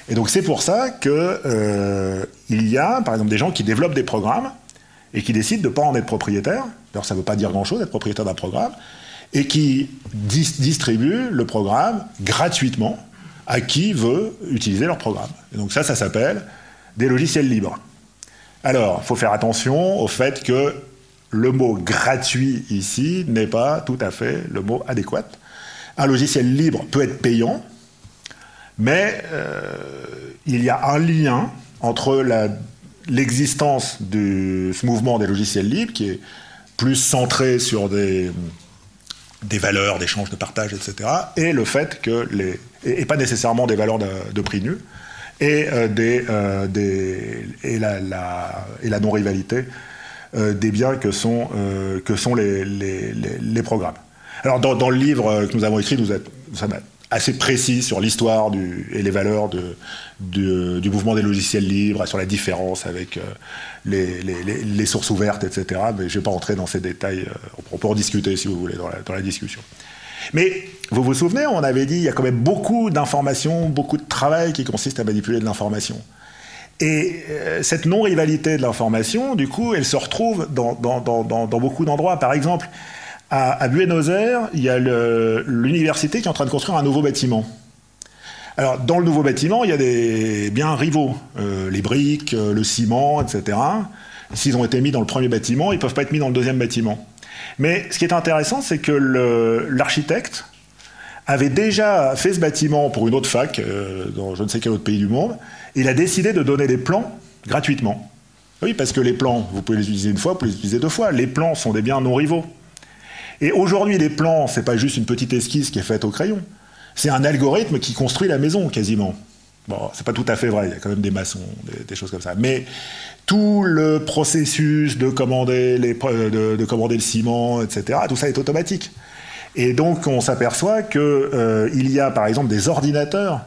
Et donc c'est pour ça qu'il euh, y a, par exemple, des gens qui développent des programmes et qui décident de ne pas en être propriétaire. Alors ça ne veut pas dire grand-chose d'être propriétaire d'un programme, et qui distribuent le programme gratuitement à qui veut utiliser leur programme. Et donc ça, ça s'appelle des logiciels libres. Alors, il faut faire attention au fait que le mot gratuit ici n'est pas tout à fait le mot adéquat. Un logiciel libre peut être payant, mais euh, il y a un lien entre l'existence de ce mouvement des logiciels libres, qui est plus centré sur des, des valeurs d'échange, de partage, etc., et le fait que les et, pas nécessairement des valeurs de, prix nu, et, euh, des, euh, des, et la, la, et la non-rivalité euh, des biens que sont, que sont les, les, les, programmes. Alors dans, dans, le livre que nous avons écrit, nous sommes assez précis sur l'histoire et les valeurs du mouvement des logiciels libres, sur la différence avec les, les, sources ouvertes, etc. Mais je ne vais pas rentrer dans ces détails. On peut en discuter si vous voulez dans la, dans la discussion. Mais vous vous souvenez, on avait dit il y a quand même beaucoup d'informations, beaucoup de travail qui consiste à manipuler de l'information. Et euh, cette non-rivalité de l'information, du coup, elle se retrouve dans, beaucoup d'endroits. Par exemple, à, Buenos Aires, il y a l'université qui est en train de construire un nouveau bâtiment. Alors, dans le nouveau bâtiment, il y a des biens rivaux, euh, les briques, euh, le ciment, etc. S'ils ont été mis dans le premier bâtiment, ils ne peuvent pas être mis dans le deuxième bâtiment. Mais ce qui est intéressant, c'est que l'architecte avait déjà fait ce bâtiment pour une autre fac, euh, dans je ne sais quel autre pays du monde, et il a décidé de donner les plans gratuitement. Oui, parce que les plans, vous pouvez les utiliser une fois, vous pouvez les utiliser deux fois. Les plans sont des biens non rivaux. Et aujourd'hui, les plans, c'est pas juste une petite esquisse qui est faite au crayon. C'est un algorithme qui construit la maison, quasiment. Bon, c'est pas tout à fait vrai, il y a quand même des maçons, des choses comme ça. Mais tout le processus de commander, les, de, commander le ciment, etc., tout ça est automatique. Et donc on s'aperçoit qu'il euh, y a par exemple des ordinateurs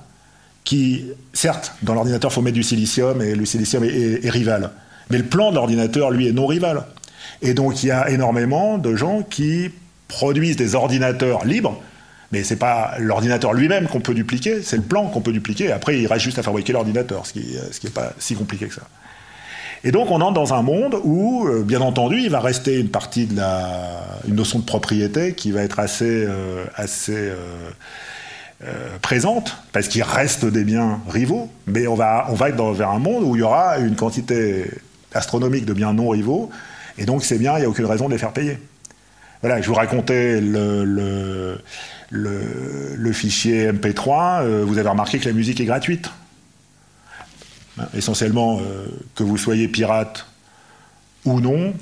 qui, certes, dans l'ordinateur, il faut mettre du silicium et le silicium est, rival. Mais le plan de l'ordinateur, lui, est non rival. Et donc il y a énormément de gens qui produisent des ordinateurs libres, mais ce n'est pas l'ordinateur lui-même qu'on peut dupliquer, c'est le plan qu'on peut dupliquer. Après, il reste juste à fabriquer l'ordinateur, ce qui n'est qui pas si compliqué que ça. Et donc on entre dans un monde où, euh, bien entendu, il va rester une partie de la, notion de propriété qui va être assez, euh, assez euh, présente, parce qu'il reste des biens rivaux, mais on va, on va être vers un monde où il y aura une quantité astronomique de biens non rivaux, et donc ces biens, il n'y a aucune raison de les faire payer. Voilà, je vous racontais le, fichier MP3, vous avez remarqué que la musique est gratuite. Hein, essentiellement, euh, que vous soyez pirate ou non,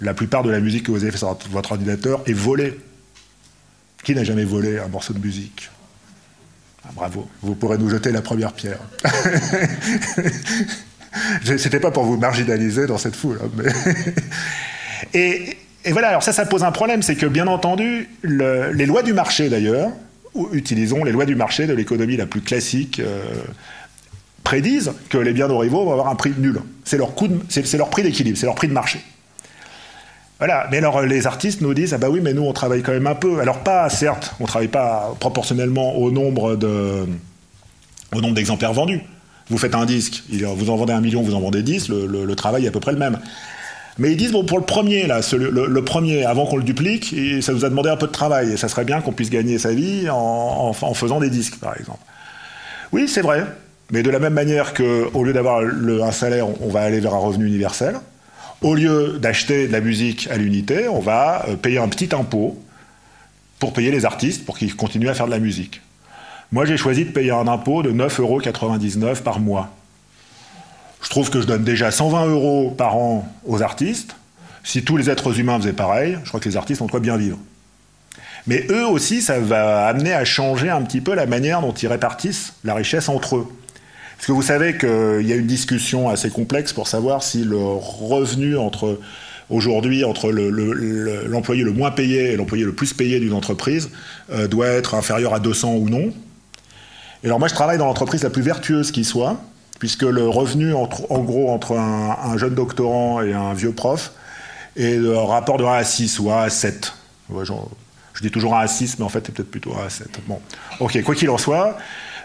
la plupart de la musique que vous avez fait sur votre ordinateur est volée. Qui n'a jamais volé un morceau de musique? Ah, Bravo, vous pourrez nous jeter la première pierre. C'était pas pour vous marginaliser dans cette foule. Hein, et, voilà, alors ça, ça pose un problème, c'est que bien entendu, les lois du marché d'ailleurs, utilisons les lois du marché de l'économie la plus classique, euh, prédisent que les biens rivaux vont avoir un prix nul. C'est leur, prix d'équilibre, c'est leur prix de marché. Voilà, mais alors les artistes nous disent ah bah oui mais nous on travaille quand même un peu. Alors pas certes, on travaille pas proportionnellement au nombre d'exemplaires vendus. Vous faites un disque, vous en vendez un million, vous en vendez dix, le, travail est à peu près le même. Mais ils disent bon pour le premier là, le, premier avant qu'on le duplique, ça nous a demandé un peu de travail et ça serait bien qu'on puisse gagner sa vie en, en faisant des disques par exemple. Oui c'est vrai, mais de la même manière qu'au lieu d'avoir un salaire, on va aller vers un revenu universel. Au lieu d'acheter de la musique à l'unité, on va euh, payer un petit impôt pour payer les artistes, pour qu'ils continuent à faire de la musique. Moi, j'ai choisi de payer un impôt de 9,99 euros par mois. Je trouve que je donne déjà 120 euros par an aux artistes. Si tous les êtres humains faisaient pareil, je crois que les artistes ont de quoi bien vivre. Mais eux aussi, ça va amener à changer un petit peu la manière dont ils répartissent la richesse entre eux. Parce que vous savez qu'il y a une discussion assez complexe pour savoir si le revenu entre aujourd'hui entre l'employé le, moins payé et l'employé le plus payé d'une entreprise euh, doit être inférieur à 200 ou non. Et alors moi je travaille dans l'entreprise la plus vertueuse qui soit, puisque le revenu, en gros, entre un, jeune doctorant et un vieux prof est de rapport de 1 à 6 ou 1 à 7. je dis toujours 1 à 6, mais en fait, c'est peut-être plutôt 1 à 7. Bon, ok, quoi qu'il en soit,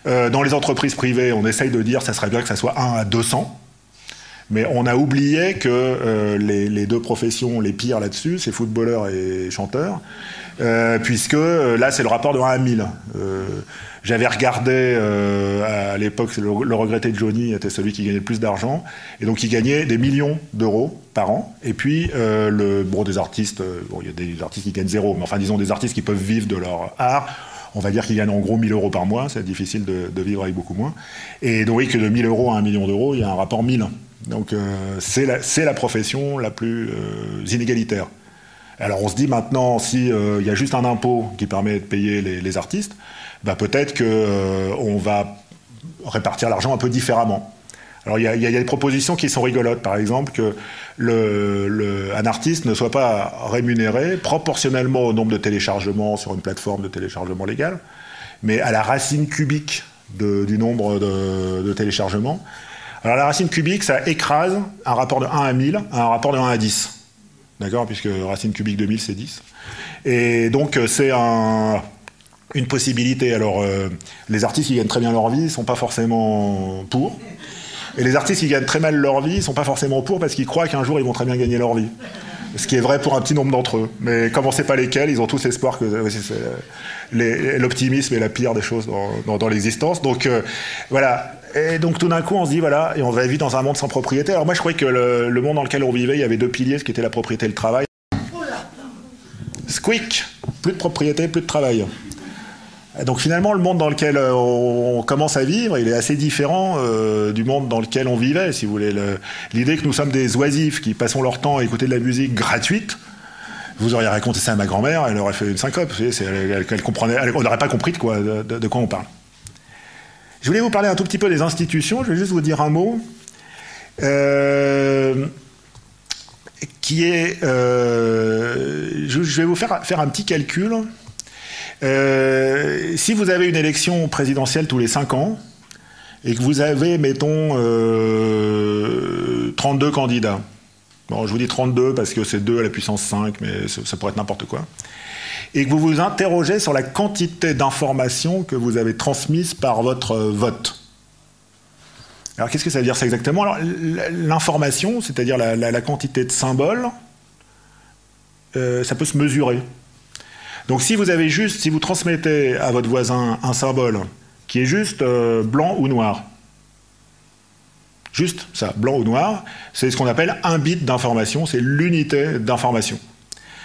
euh, dans les entreprises privées, on essaye de dire que ça serait bien que ça soit 1 à 200. Mais on a oublié que euh, les, deux professions les pires là-dessus, c'est footballeur et chanteur, euh, puisque là, c'est le rapport de 1 à 1000. J'avais regardé euh, à l'époque, le, regretté de Johnny était celui qui gagnait le plus d'argent, et donc il gagnait des millions d'euros par an. Et puis, euh, le, bon, des artistes, euh, bon, il y a des artistes qui gagnent zéro, mais enfin, disons des artistes qui peuvent vivre de leur art. On va dire qu'ils gagnent en gros 1000 euros par mois, c'est difficile de, vivre avec beaucoup moins. Et donc, oui, que de 1000 euros à 1 million d'euros, il y a un rapport 1000. Donc, c'est la, profession la plus inégalitaire. Alors on se dit maintenant, s'il il y a juste un impôt qui permet de payer les artistes, bah, peut-être qu'on euh, va répartir l'argent un peu différemment. Alors il y, a, des propositions qui sont rigolotes, par exemple que un artiste ne soit pas rémunéré proportionnellement au nombre de téléchargements sur une plateforme de téléchargement légal, mais à la racine cubique du nombre de, de, téléchargements. Alors la racine cubique, ça écrase un rapport de 1 à 1000 à un rapport de 1 à 10. D'accord? Puisque racine cubique de 1000, c'est 10. Et donc c'est un une possibilité. Alors, euh, les artistes qui gagnent très bien leur vie ne sont pas forcément pour. Et les artistes qui gagnent très mal leur vie ne sont pas forcément pour parce qu'ils croient qu'un jour ils vont très bien gagner leur vie. Ce qui est vrai pour un petit nombre d'entre eux. Mais comme on ne sait pas lesquels, ils ont tous espoir que l'optimisme est la pire des choses dans, l'existence. Donc euh, voilà. Et donc tout d'un coup, on se dit, voilà, et on va vivre dans un monde sans propriété. Alors moi, je croyais que le, le monde dans lequel on vivait, il y avait deux piliers, ce qui était la propriété et le travail. Squeak Plus de propriété, plus de travail. Donc finalement, le monde dans lequel euh, on commence à vivre, il est assez différent euh, du monde dans lequel on vivait, si vous voulez. L'idée que nous sommes des oisifs qui passons leur temps à écouter de la musique gratuite, vous auriez raconté ça à ma grand-mère, elle aurait fait une syncope. elle, comprenait, on n'aurait pas compris de quoi, de, quoi on parle. Je voulais vous parler un tout petit peu des institutions. Je vais juste vous dire un mot. Euh, qui est, je, vais vous faire, faire un petit calcul. Euh, si vous avez une élection présidentielle tous les 5 ans, et que vous avez, mettons, 32 euh, candidats, bon, je vous dis 32 parce que c'est 2 à la puissance 5, mais ça, pourrait être n'importe quoi, et que vous vous interrogez sur la quantité d'informations que vous avez transmises par votre vote. Alors qu'est-ce que ça veut dire ça exactement? L'information, c'est-à-dire la, quantité de symboles, euh, ça peut se mesurer. Donc si vous avez juste, si vous transmettez à votre voisin un symbole qui est juste euh, blanc ou noir, juste ça, blanc ou noir, c'est ce qu'on appelle un bit d'information, c'est l'unité d'information.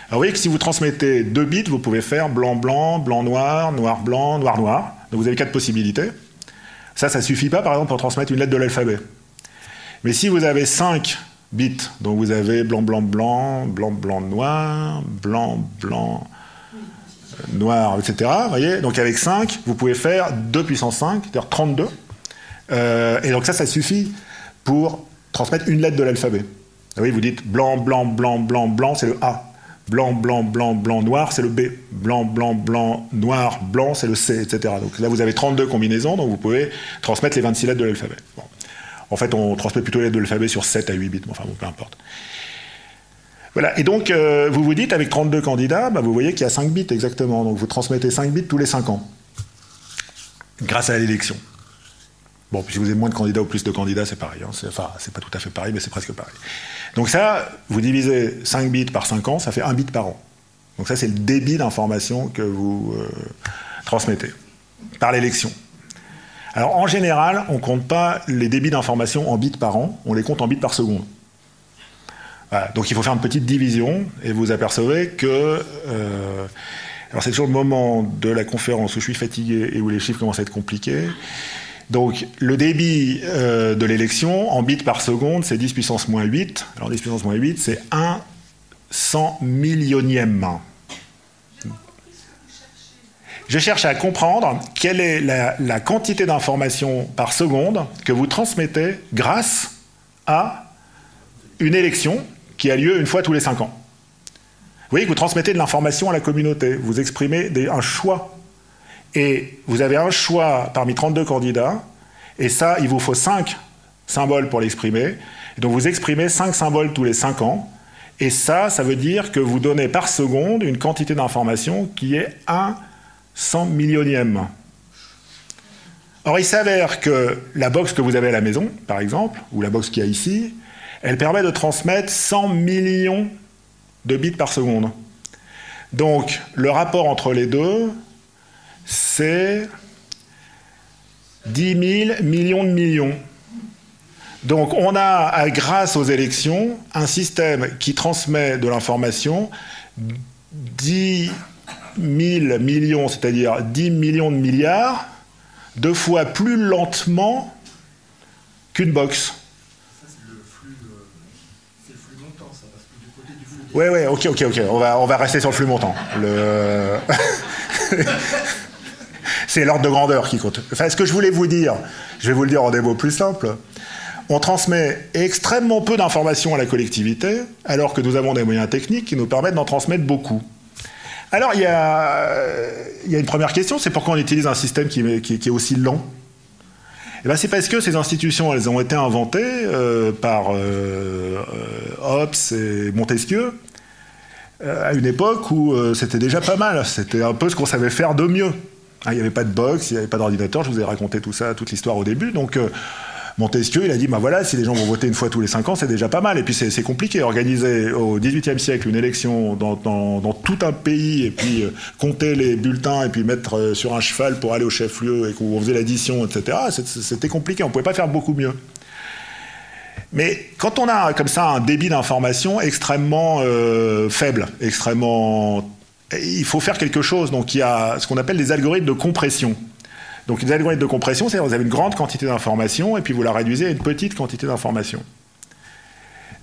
Alors vous voyez que si vous transmettez deux bits, vous pouvez faire blanc blanc, blanc noir, noir blanc, noir noir. Donc vous avez quatre possibilités. Ça, ça suffit pas par exemple pour transmettre une lettre de l'alphabet. Mais si vous avez cinq bits, donc vous avez blanc blanc blanc, blanc blanc noir, blanc blanc noir, etc. Voyez Donc avec 5, vous pouvez faire 2 puissance 5, c'est-à-dire 32. Euh, et donc ça, ça suffit pour transmettre une lettre de l'alphabet. Oui, vous dites blanc, blanc, blanc, blanc, blanc, c'est le A. Blanc, blanc, blanc, blanc, noir, c'est le B. Blanc, blanc, blanc, noir, blanc, c'est le C, etc. Donc là, vous avez 32 combinaisons, donc vous pouvez transmettre les 26 lettres de l'alphabet. En fait, on transmet plutôt les lettres de l'alphabet sur 7 à 8 bits, enfin bon, peu importe. Voilà. Et donc, euh, vous vous dites, avec 32 candidats, bah, vous voyez qu'il y a 5 bits exactement. Donc, vous transmettez 5 bits tous les 5 ans. Grâce à l'élection. Bon, si vous avez moins de candidats ou plus de candidats, c'est pareil. Hein. Enfin, c'est pas tout à fait pareil, mais c'est presque pareil. Donc ça, vous divisez 5 bits par 5 ans, ça fait 1 bit par an. Donc ça, c'est le débit d'information que vous euh, transmettez par l'élection. Alors en général, on ne compte pas les débits d'information en bits par an, on les compte en bits par seconde. Donc il faut faire une petite division et vous apercevez que... Euh, alors c'est toujours le moment de la conférence où je suis fatigué et où les chiffres commencent à être compliqués. Donc le débit euh, de l'élection en bits par seconde, c'est 10 puissance moins 8. Alors 10 puissance moins 8, c'est 1 100 millionième. Je cherche à comprendre quelle est la, la quantité d'informations par seconde que vous transmettez grâce à une élection qui a lieu une fois tous les cinq ans. Vous voyez que vous transmettez de l'information à la communauté, vous exprimez un choix. Et vous avez un choix parmi 32 candidats, et ça, il vous faut 5 symboles pour l'exprimer. Donc vous exprimez 5 symboles tous les 5 ans. Et ça, ça veut dire que vous donnez par seconde une quantité d'information qui est 1 100 millionième. Or, il s'avère que la box que vous avez à la maison, par exemple, ou la box qu'il y a ici, elle permet de transmettre 100 millions de bits par seconde. Donc, le rapport entre les deux, c'est 10 000 millions de millions. Donc on a, grâce aux élections, un système qui transmet de l'information 10 000 millions, c'est-à-dire 10 millions de milliards, deux fois plus lentement qu'une box. Oui, oui, ok, ok, ok. On va, on va rester sur le flux montant. Le... c'est l'ordre de grandeur qui compte. Enfin, ce que je voulais vous dire, je vais vous le dire en des mots plus simples on transmet extrêmement peu d'informations à la collectivité, alors que nous avons des moyens techniques qui nous permettent d'en transmettre beaucoup. Alors, il y a, une première question, c'est pourquoi on utilise un système qui, est aussi lent? Ben, c'est parce que ces institutions, elles ont été inventées euh, par euh, Hobbes et Montesquieu euh, à une époque où c'était déjà pas mal. C'était un peu ce qu'on savait faire de mieux. Hein, il n'y avait pas de box, il n'y avait pas d'ordinateur. Je vous ai raconté tout ça, toute l'histoire au début. Donc Montesquieu, il a dit, bah voilà, si les gens vont voter une fois tous les cinq ans, c'est déjà pas mal. Et puis c'est compliqué. Organiser au XVIIIe siècle une élection dans, tout un pays et puis euh, compter les bulletins et puis mettre euh, sur un cheval pour aller au chef-lieu et qu'on faisait l'addition, etc., c'était compliqué. On ne pouvait pas faire beaucoup mieux. Mais quand on a comme ça un débit d'information extrêmement euh, faible, extrêmement... Il faut faire quelque chose. Donc il y a ce qu'on appelle des algorithmes de compression. Donc les algorithmes de compression, c'est vous avez une grande quantité d'informations et puis vous la réduisez à une petite quantité d'informations.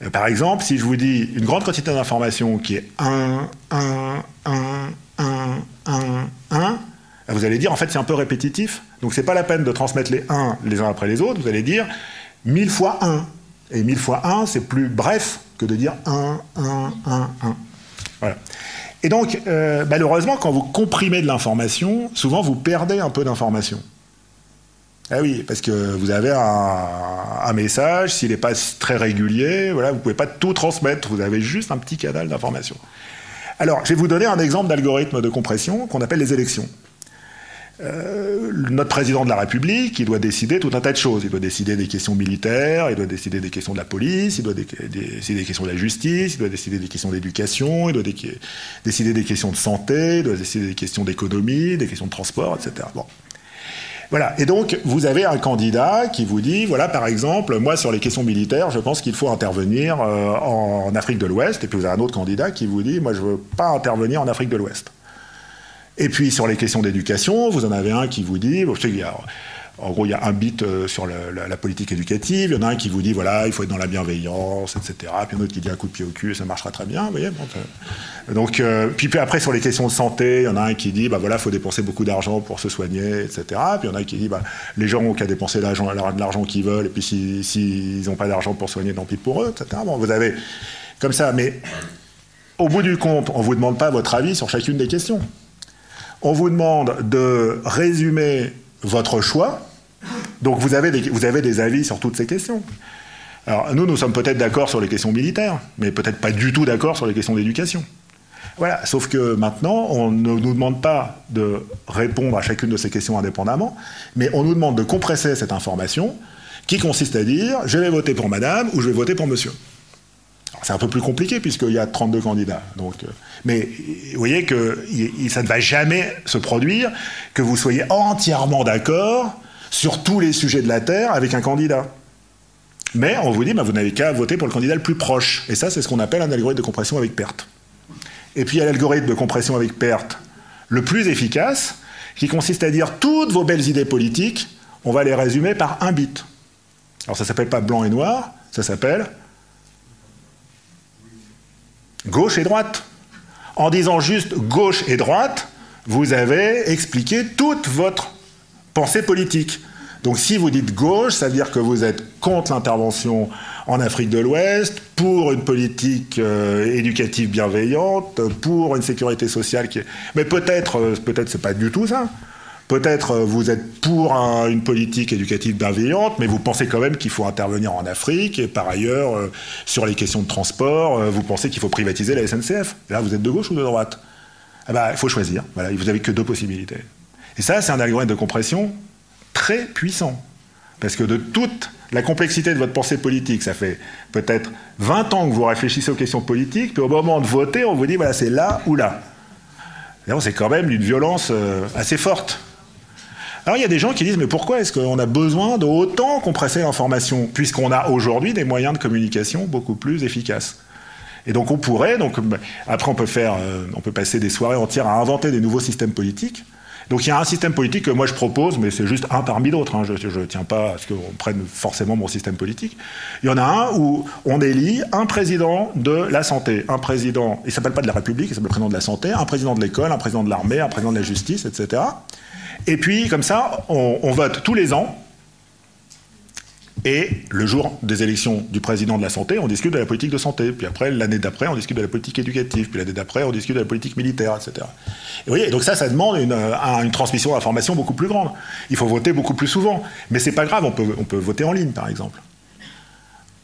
Euh, par exemple, si je vous dis une grande quantité d'informations qui est 1, 1, 1, 1, 1, 1, vous allez dire en fait c'est un peu répétitif, donc c'est pas la peine de transmettre les 1 les uns après les autres, vous allez dire 1000 fois 1. Et 1000 fois 1, c'est plus bref que de dire 1, 1, 1, 1. Voilà. Et donc, euh, malheureusement, quand vous comprimez de l'information, souvent vous perdez un peu d'information. Ah oui, parce que vous avez un, message, s'il n'est pas très régulier, vous ne pouvez pas tout transmettre, vous avez juste un petit canal d'information. Alors, je vais vous donner un exemple d'algorithme de compression qu'on appelle les élections. Euh, notre président de la République, il doit décider tout un tas de choses. Il doit décider des questions militaires, il doit décider des questions de la police, il doit décider des questions de la justice, il doit décider des questions d'éducation, il doit décider des questions de santé, il doit décider des questions d'économie, des questions de transport, etc. Bon. Voilà. Et donc, vous avez un candidat qui vous dit, voilà, par exemple, moi, sur les questions militaires, je pense qu'il faut intervenir euh, en Afrique de l'Ouest. Et puis, vous avez un autre candidat qui vous dit, moi, je veux pas intervenir en Afrique de l'Ouest. Et puis sur les questions d'éducation, vous en avez un qui vous dit, en gros, il y a un bit euh, sur la, politique éducative, il y en a un qui vous dit, voilà, il faut être dans la bienveillance, etc. Puis un autre qui dit un coup de pied au cul, ça marchera très bien, vous voyez. donc, euh, puis, après, sur les questions de santé, il y en a un qui dit, bah voilà, il faut dépenser beaucoup d'argent pour se soigner, etc. Puis il y en a un qui dit, bah, les gens ont qu'à dépenser de l'argent qu'ils veulent, et puis s'ils n'ont pas d'argent pour soigner, tant pis pour eux, etc. Vous avez comme ça, mais au bout du compte, on ne vous demande pas votre avis sur chacune des questions on vous demande de résumer votre choix. Donc vous avez, des, avis sur toutes ces questions. Alors nous, nous sommes peut-être d'accord sur les questions militaires, mais peut-être pas du tout d'accord sur les questions d'éducation. Voilà, sauf que maintenant, on ne nous demande pas de répondre à chacune de ces questions indépendamment, mais on nous demande de compresser cette information qui consiste à dire je vais voter pour madame ou je vais voter pour monsieur. C'est un peu plus compliqué puisqu'il y a 32 candidats. Donc, euh, mais vous voyez que ça ne va jamais se produire que vous soyez entièrement d'accord sur tous les sujets de la Terre avec un candidat. Mais on vous dit, bah, vous n'avez qu'à voter pour le candidat le plus proche. Et ça, c'est ce qu'on appelle un algorithme de compression avec perte. Et puis il y a l'algorithme de compression avec perte le plus efficace, qui consiste à dire toutes vos belles idées politiques, on va les résumer par un bit. Alors ça s'appelle pas blanc et noir, ça s'appelle gauche et droite. En disant juste gauche et droite, vous avez expliqué toute votre pensée politique. Donc si vous dites gauche, ça veut dire que vous êtes contre l'intervention en Afrique de l'Ouest, pour une politique euh, éducative bienveillante, pour une sécurité sociale qui est... Mais peut-être, euh, peut-être c'est pas du tout ça. Peut-être euh, vous êtes pour une politique éducative bienveillante, mais vous pensez quand même qu'il faut intervenir en Afrique, et par ailleurs, euh, sur les questions de transport, vous pensez qu'il faut privatiser la SNCF. là, vous êtes de gauche ou de droite? Eh ben, Il faut choisir. Voilà, vous n'avez que deux possibilités. Et ça, c'est un algorithme de compression très puissant. Parce que de toute la complexité de votre pensée politique, ça fait peut-être 20 ans que vous réfléchissez aux questions politiques, puis au moment de voter, on vous dit, voilà, c'est là ou là. C'est quand même d'une violence euh, assez forte. Alors il y a des gens qui disent, mais pourquoi est-ce qu'on a besoin de autant compresser l'information, puisqu'on a aujourd'hui des moyens de communication beaucoup plus efficaces? Et donc on pourrait, donc bah, après on peut faire, euh, on peut passer des soirées entières à inventer des nouveaux systèmes politiques. Donc il y a un système politique que moi je propose, mais c'est juste un parmi d'autres. Hein. Je ne tiens pas à ce qu'on prenne forcément mon système politique. Il y en a un où on élit un président de la santé, un président, il s'appelle pas de la République, il s'appelle président de la santé, un président de l'école, un président de l'armée, un président de la justice, etc. Et puis comme ça, on vote tous les ans et le jour des élections du président de la santé, on discute de la politique de santé. Puis après, l'année d'après, on discute de la politique éducative. Puis l'année d'après, on discute de la politique militaire, etc. Et vous voyez, donc ça, ça demande une, transmission d'informations beaucoup plus grande. Il faut voter beaucoup plus souvent. Mais c'est pas grave, on peut, on peut voter en ligne, par exemple.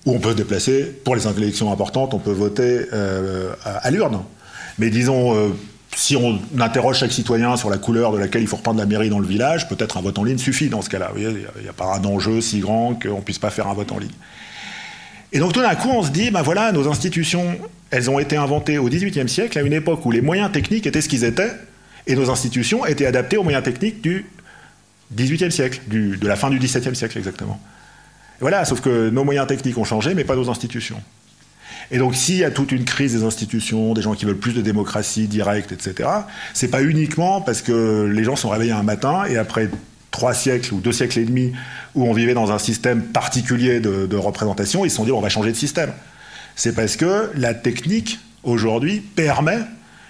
Ou on peut se déplacer, pour les élections importantes, on peut voter euh, à, l'urne. Mais disons, euh, si on interroge chaque citoyen sur la couleur de laquelle il faut reprendre la mairie dans le village, peut-être un vote en ligne suffit dans ce cas-là. Il n'y a, pas un enjeu si grand qu'on ne puisse pas faire un vote en ligne. Et donc tout d'un coup, on se dit, ben voilà, nos institutions, elles ont été inventées au XVIIIe siècle, à une époque où les moyens techniques étaient ce qu'ils étaient, et nos institutions étaient adaptées aux moyens techniques du XVIIIe siècle, de la fin du XVIIe siècle exactement. voilà, sauf que nos moyens techniques ont changé, mais pas nos institutions. Et donc, s'il y a toute une crise des institutions, des gens qui veulent plus de démocratie directe, etc., c'est pas uniquement parce que les gens sont réveillés un matin et après trois siècles ou deux siècles et demi où on vivait dans un système particulier de, représentation, ils se sont dit on va changer de système. C'est parce que la technique aujourd'hui permet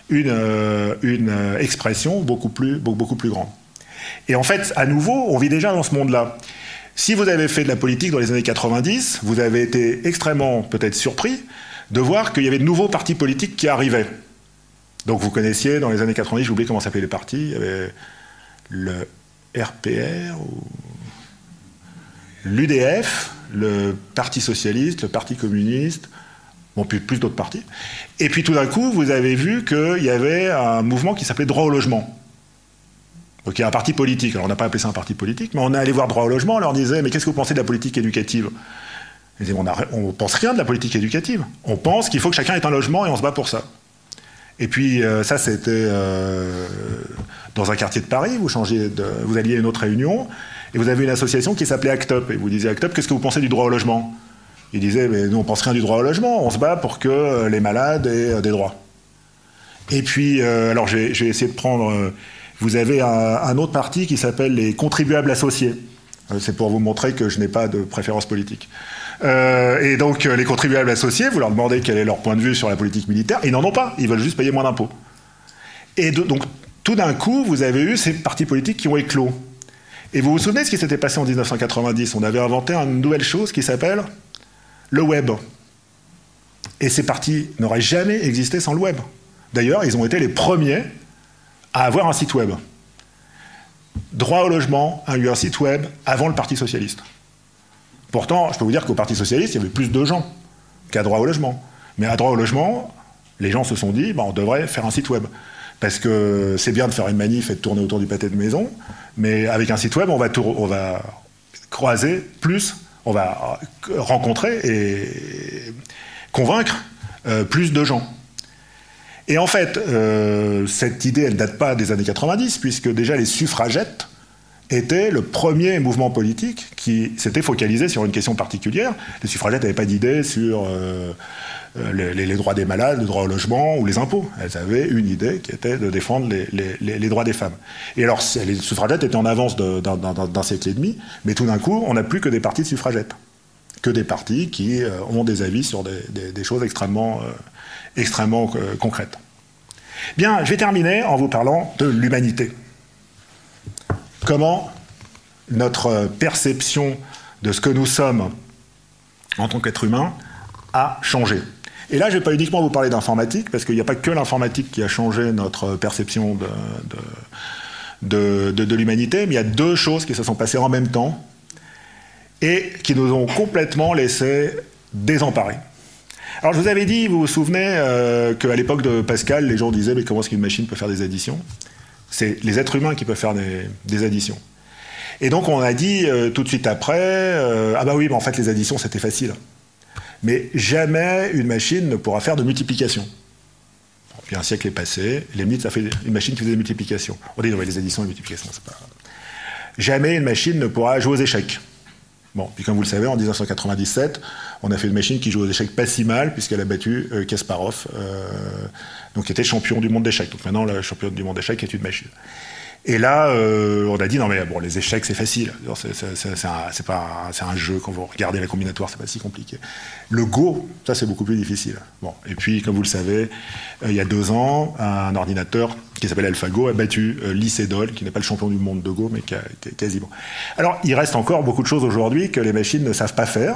une, euh, une euh, expression beaucoup plus, beaucoup plus grande. Et en fait, à nouveau, on vit déjà dans ce monde-là. Si vous avez fait de la politique dans les années 90, vous avez été extrêmement peut-être surpris de voir qu'il y avait de nouveaux partis politiques qui arrivaient. Donc vous connaissiez, dans les années 90, j'ai oublié comment s'appelaient les partis, il y avait le RPR, l'UDF, le Parti socialiste, le Parti communiste, bon, plus, plus d'autres partis. Et puis tout d'un coup, vous avez vu qu'il y avait un mouvement qui s'appelait Droit au logement. Donc il y a un parti politique. Alors on n'a pas appelé ça un parti politique, mais on est allé voir Droit au logement, on leur disait, mais qu'est-ce que vous pensez de la politique éducative? On ne pense rien de la politique éducative. On pense qu'il faut que chacun ait un logement et on se bat pour ça. Et puis euh, ça, c'était euh, dans un quartier de Paris. Vous changez, vous alliez à une autre réunion et vous avez une association qui s'appelait ACT UP. Et vous disiez ACT UP, qu'est-ce que vous pensez du droit au logement? Il disait, mais nous on pense rien du droit au logement. On se bat pour que euh, les malades aient des droits. Et puis, alors j'ai essayé de prendre. Vous avez un autre parti qui s'appelle les contribuables associés. C'est pour vous montrer que je n'ai pas de préférence politique. Euh, et donc, euh, les contribuables associés, vous leur demandez quel est leur point de vue sur la politique militaire, ils n'en ont pas, ils veulent juste payer moins d'impôts. Et donc, tout d'un coup, vous avez eu ces partis politiques qui ont éclos. Et vous vous souvenez ce qui s'était passé en 1990 On avait inventé une nouvelle chose qui s'appelle le web. Et ces partis n'auraient jamais existé sans le web. D'ailleurs, ils ont été les premiers à avoir un site web. Droit au logement a eu un site web avant le Parti socialiste. Pourtant, je peux vous dire qu'au Parti socialiste, il y avait plus de gens qu'à droit au logement. Mais à droit au logement, les gens se sont dit, bah, on devrait faire un site web. Parce que c'est bien de faire une manif et de tourner autour du pâté de maison, mais avec un site web, on va, croiser plus, on va rencontrer et convaincre euh, plus de gens. Et en fait, euh, cette idée, elle ne date pas des années 90, puisque déjà les suffragettes était le premier mouvement politique qui s'était focalisé sur une question particulière. Les suffragettes n'avaient pas d'idée sur euh, euh, les, droits des malades, le droit au logement ou les impôts. Elles avaient une idée qui était de défendre les, droits des femmes. Et alors, les suffragettes étaient en avance d'un siècle et demi, mais tout d'un coup, on n'a plus que des partis de suffragettes, que des partis qui ont des avis sur des, choses extrêmement, extrêmement concrètes. Bien, je vais terminer en vous parlant de l'humanité comment notre perception de ce que nous sommes en tant qu'être humain a changé. Et là, je ne vais pas uniquement vous parler d'informatique, parce qu'il n'y a pas que l'informatique qui a changé notre perception de, de l'humanité, mais il y a deux choses qui se sont passées en même temps et qui nous ont complètement laissé désemparés. Alors je vous avais dit, vous vous souvenez euh, qu'à l'époque de Pascal, les gens disaient mais comment est-ce qu'une machine peut faire des additions? C'est les êtres humains qui peuvent faire des, additions. Et donc on a dit euh, tout de suite après, euh, ah bah oui, mais en fait les additions c'était facile. Mais jamais une machine ne pourra faire de multiplication. puis un siècle est passé, les mythes, ça fait une machine qui faisait des multiplications. On dit non mais les additions et les multiplications, c'est pas... Jamais une machine ne pourra jouer aux échecs. Bon, puis comme vous le savez, en 1997, on a fait une machine qui joue aux échecs pas si mal, puisqu'elle a battu euh, Kasparov, euh, donc qui était champion du monde d'échecs. Donc maintenant, la championne du monde d'échecs est une machine. Et là, euh, on a dit non mais bon, les échecs c'est facile. C'est c'est un jeu quand vous regardez la combinatoire, c'est pas si compliqué. Le Go, ça c'est beaucoup plus difficile. Bon, et puis comme vous le savez, euh, il y a deux ans, un ordinateur qui s'appelle AlphaGo a battu euh, Lee qui n'est pas le champion du monde de Go, mais qui a, quasiment. Alors il reste encore beaucoup de choses aujourd'hui que les machines ne savent pas faire.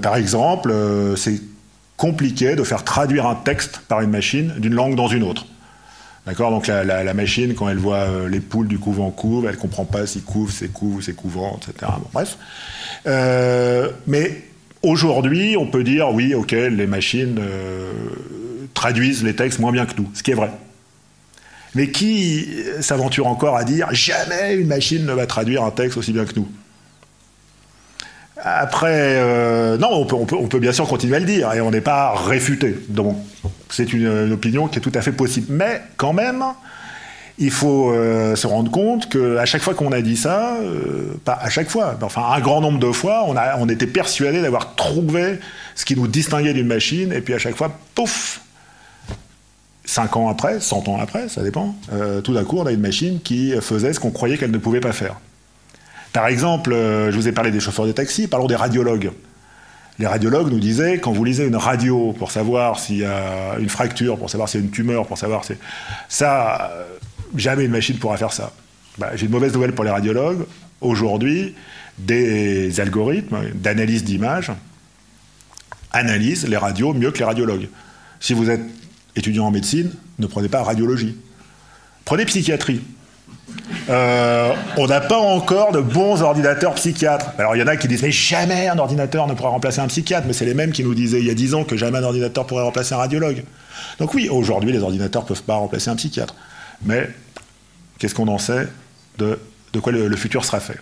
par exemple, c'est compliqué de faire traduire un texte par une machine d'une langue dans une autre. D'accord Donc la, machine, quand elle voit euh, les poules du couvent couve, elle ne comprend pas si couve, c'est ou c'est couvent, etc. bref. Euh, mais aujourd'hui, on peut dire, oui, ok, les machines euh, traduisent les textes moins bien que nous, ce qui est vrai. Mais qui s'aventure encore à dire, jamais une machine ne va traduire un texte aussi bien que nous? Après, non, on peut, on peut, bien sûr continuer à le dire et on n'est pas réfuté. Donc, c'est une, opinion qui est tout à fait possible. Mais quand même, il faut euh, se rendre compte qu'à chaque fois qu'on a dit ça, euh, pas à chaque fois, enfin un grand nombre de fois, on, a, on était persuadé d'avoir trouvé ce qui nous distinguait d'une machine, et puis à chaque fois, pouf, 5 ans après, 100 ans après, ça dépend, euh, tout d'un coup, on a une machine qui faisait ce qu'on croyait qu'elle ne pouvait pas faire. Par exemple, je vous ai parlé des chauffeurs de taxi, parlons des radiologues. Les radiologues nous disaient, quand vous lisez une radio pour savoir s'il y a une fracture, pour savoir s'il y a une tumeur, pour savoir si... Ça, euh, jamais une machine pourra faire ça. Bah, j'ai une mauvaise nouvelle pour les radiologues. Aujourd'hui, des algorithmes d'analyse d'images analysent les radios mieux que les radiologues. Si vous êtes étudiant en médecine, ne prenez pas radiologie. Prenez psychiatrie. Euh, on n'a pas encore de bons ordinateurs psychiatres. Alors il y en a qui disent mais jamais un ordinateur ne pourra remplacer un psychiatre, mais c'est les mêmes qui nous disaient il y a 10 ans que jamais un ordinateur pourrait remplacer un radiologue. Donc oui, aujourd'hui les ordinateurs ne peuvent pas remplacer un psychiatre. Mais qu'est-ce qu'on en sait de, quoi le, futur sera fait?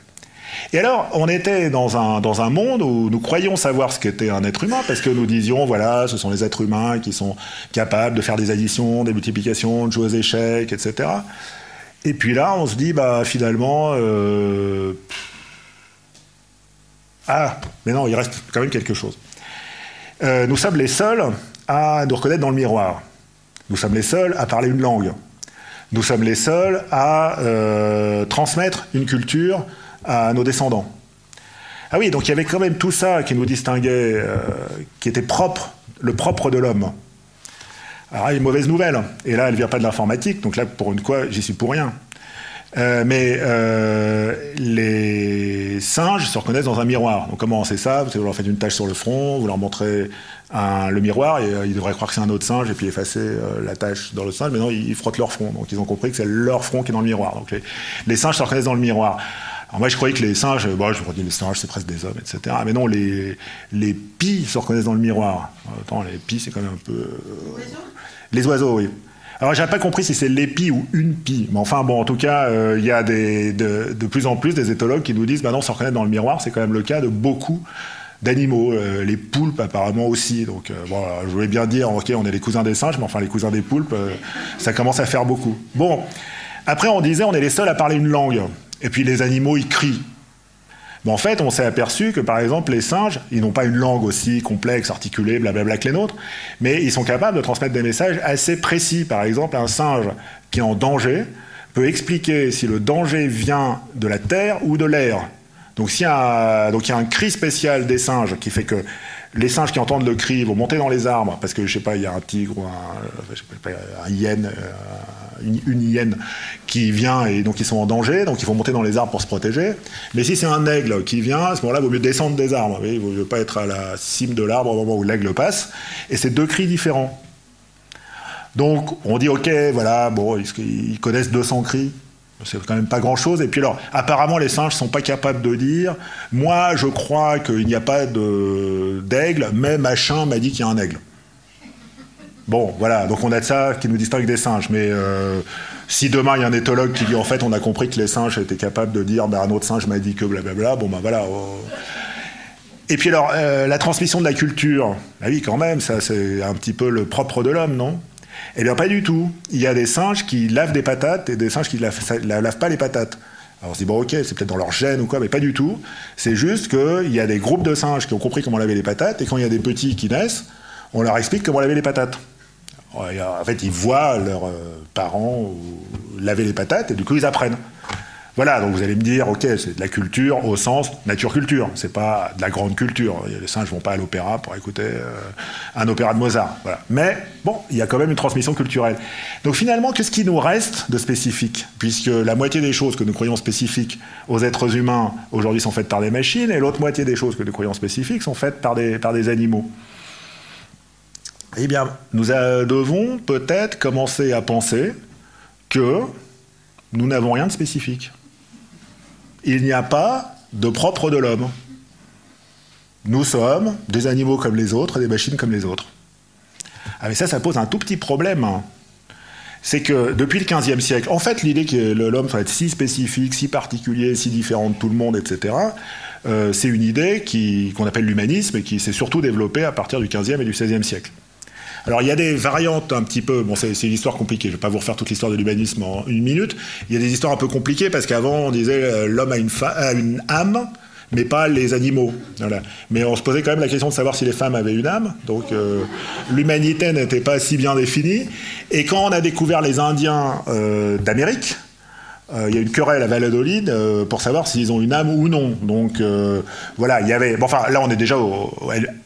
Et alors, on était dans un, dans un monde où nous croyions savoir ce qu'était un être humain, parce que nous disions, voilà, ce sont les êtres humains qui sont capables de faire des additions, des multiplications, de jouer aux échecs, etc. Et puis là, on se dit, bah finalement, euh, ah, mais non, il reste quand même quelque chose. Euh, nous sommes les seuls à nous reconnaître dans le miroir. Nous sommes les seuls à parler une langue. Nous sommes les seuls à euh, transmettre une culture à nos descendants. Ah oui, donc il y avait quand même tout ça qui nous distinguait, qui était propre, le propre de l'homme. Alors, une mauvaise nouvelle. Et là, elle vient pas de l'informatique, donc là, pour une fois, j'y suis pour rien. Euh, mais euh, les singes se reconnaissent dans un miroir. Donc comment on sait ça? Vous leur faites une tache sur le front, vous leur montrez le miroir et euh, ils devraient croire que c'est un autre singe et puis effacer la tache dans le singe. Mais non, ils, frottent leur front. Donc ils ont compris que c'est leur front qui est dans le miroir. Donc les, singes se reconnaissent dans le miroir. Alors moi je croyais que les singes, bon, je me dis les singes c'est presque des hommes, etc. Mais non, les, les pies se reconnaissent dans le miroir. Attends, les pies c'est quand même un peu... Les oiseaux, oui. Alors, j'avais pas compris si c'est l'épi ou une pie. Mais enfin, bon, en tout cas, euh, il y a des, de, plus en plus des éthologues qui nous disent, bah non, se reconnaître dans le miroir, c'est quand même le cas de beaucoup d'animaux. Euh, les poulpes, apparemment, aussi. Donc, euh, bon, je voulais bien dire, ok, on est les cousins des singes, mais enfin, les cousins des poulpes, ça commence à faire beaucoup. Bon, après, on disait, on est les seuls à parler une langue. Et puis, les animaux, ils crient. Mais en fait, on s'est aperçu que, par exemple, les singes, ils n'ont pas une langue aussi complexe, articulée, blablabla que les nôtres, mais ils sont capables de transmettre des messages assez précis. Par exemple, un singe qui est en danger peut expliquer si le danger vient de la terre ou de l'air. Donc, a, donc, il y a un cri spécial des singes qui fait que les singes qui entendent le cri vont monter dans les arbres parce que je sais pas, il y a un tigre ou un, hyène, euh, une, hyène qui vient et donc ils sont en danger, donc il faut monter dans les arbres pour se protéger. Mais si c'est un aigle qui vient, à ce moment-là, il vaut mieux descendre des arbres. il vaut mieux pas être à la cime de l'arbre au moment où l'aigle passe. Et c'est deux cris différents. Donc on dit ok, voilà, bon, ils connaissent 200 cris? C'est quand même pas grand-chose. Et puis alors, apparemment, les singes sont pas capables de dire Moi, je crois qu'il n'y a pas d'aigle, mais machin m'a dit qu'il y a un aigle. Bon, voilà, donc on a de ça qui nous distingue des singes. Mais euh, si demain il y a un éthologue qui dit En fait, on a compris que les singes étaient capables de dire ben, Un autre singe m'a dit que blablabla, bon ben voilà. Et puis alors, euh, la transmission de la culture, bah oui, quand même, ça c'est un petit peu le propre de l'homme, non? Eh bien, pas du tout. Il y a des singes qui lavent des patates et des singes qui ne lavent, pas les patates. Alors on se dit, bon ok, c'est peut-être dans leur gène ou quoi, mais pas du tout. C'est juste qu'il y a des groupes de singes qui ont compris comment laver les patates, et quand il y a des petits qui naissent, on leur explique comment laver les patates. En fait, ils voient leurs euh, parents laver les patates, et du coup, ils apprennent. Voilà, donc vous allez me dire, ok, c'est de la culture au sens nature-culture, c'est pas de la grande culture. Les singes vont pas à l'opéra pour écouter euh, un opéra de Mozart. Mais bon, il y a quand même une transmission culturelle. Donc finalement, qu'est-ce qui nous reste de spécifique? Puisque la moitié des choses que nous croyons spécifiques aux êtres humains aujourd'hui sont faites par des machines, et l'autre moitié des choses que nous croyons spécifiques sont faites par des, par des animaux. Eh bien, nous devons peut-être commencer à penser que nous n'avons rien de spécifique il n'y a pas de propre de l'homme. Nous sommes des animaux comme les autres, des machines comme les autres. Ah mais ça, ça pose un tout petit problème. Hein. C'est que depuis le XVe siècle, en fait, l'idée que l'homme soit si spécifique, si particulier, si différent de tout le monde, etc., euh, c'est une idée qu'on appelle l'humanisme et qui s'est surtout développée à partir du XVe et du XVIe siècle. Alors il y a des variantes un petit peu, bon c'est une histoire compliquée, je ne vais pas vous refaire toute l'histoire de l'humanisme en une minute, il y a des histoires un peu compliquées parce qu'avant on disait euh, l'homme a une, âme, mais pas les animaux. Mais on se posait quand même la question de savoir si les femmes avaient une âme. Donc euh, l'humanité n'était pas si bien définie. Et quand on a découvert les Indiens euh, d'Amérique, il y a une querelle à Valladolid euh, pour savoir s'ils ont une âme ou non. Donc euh, voilà, il y avait. Bon, enfin, là, on est déjà au,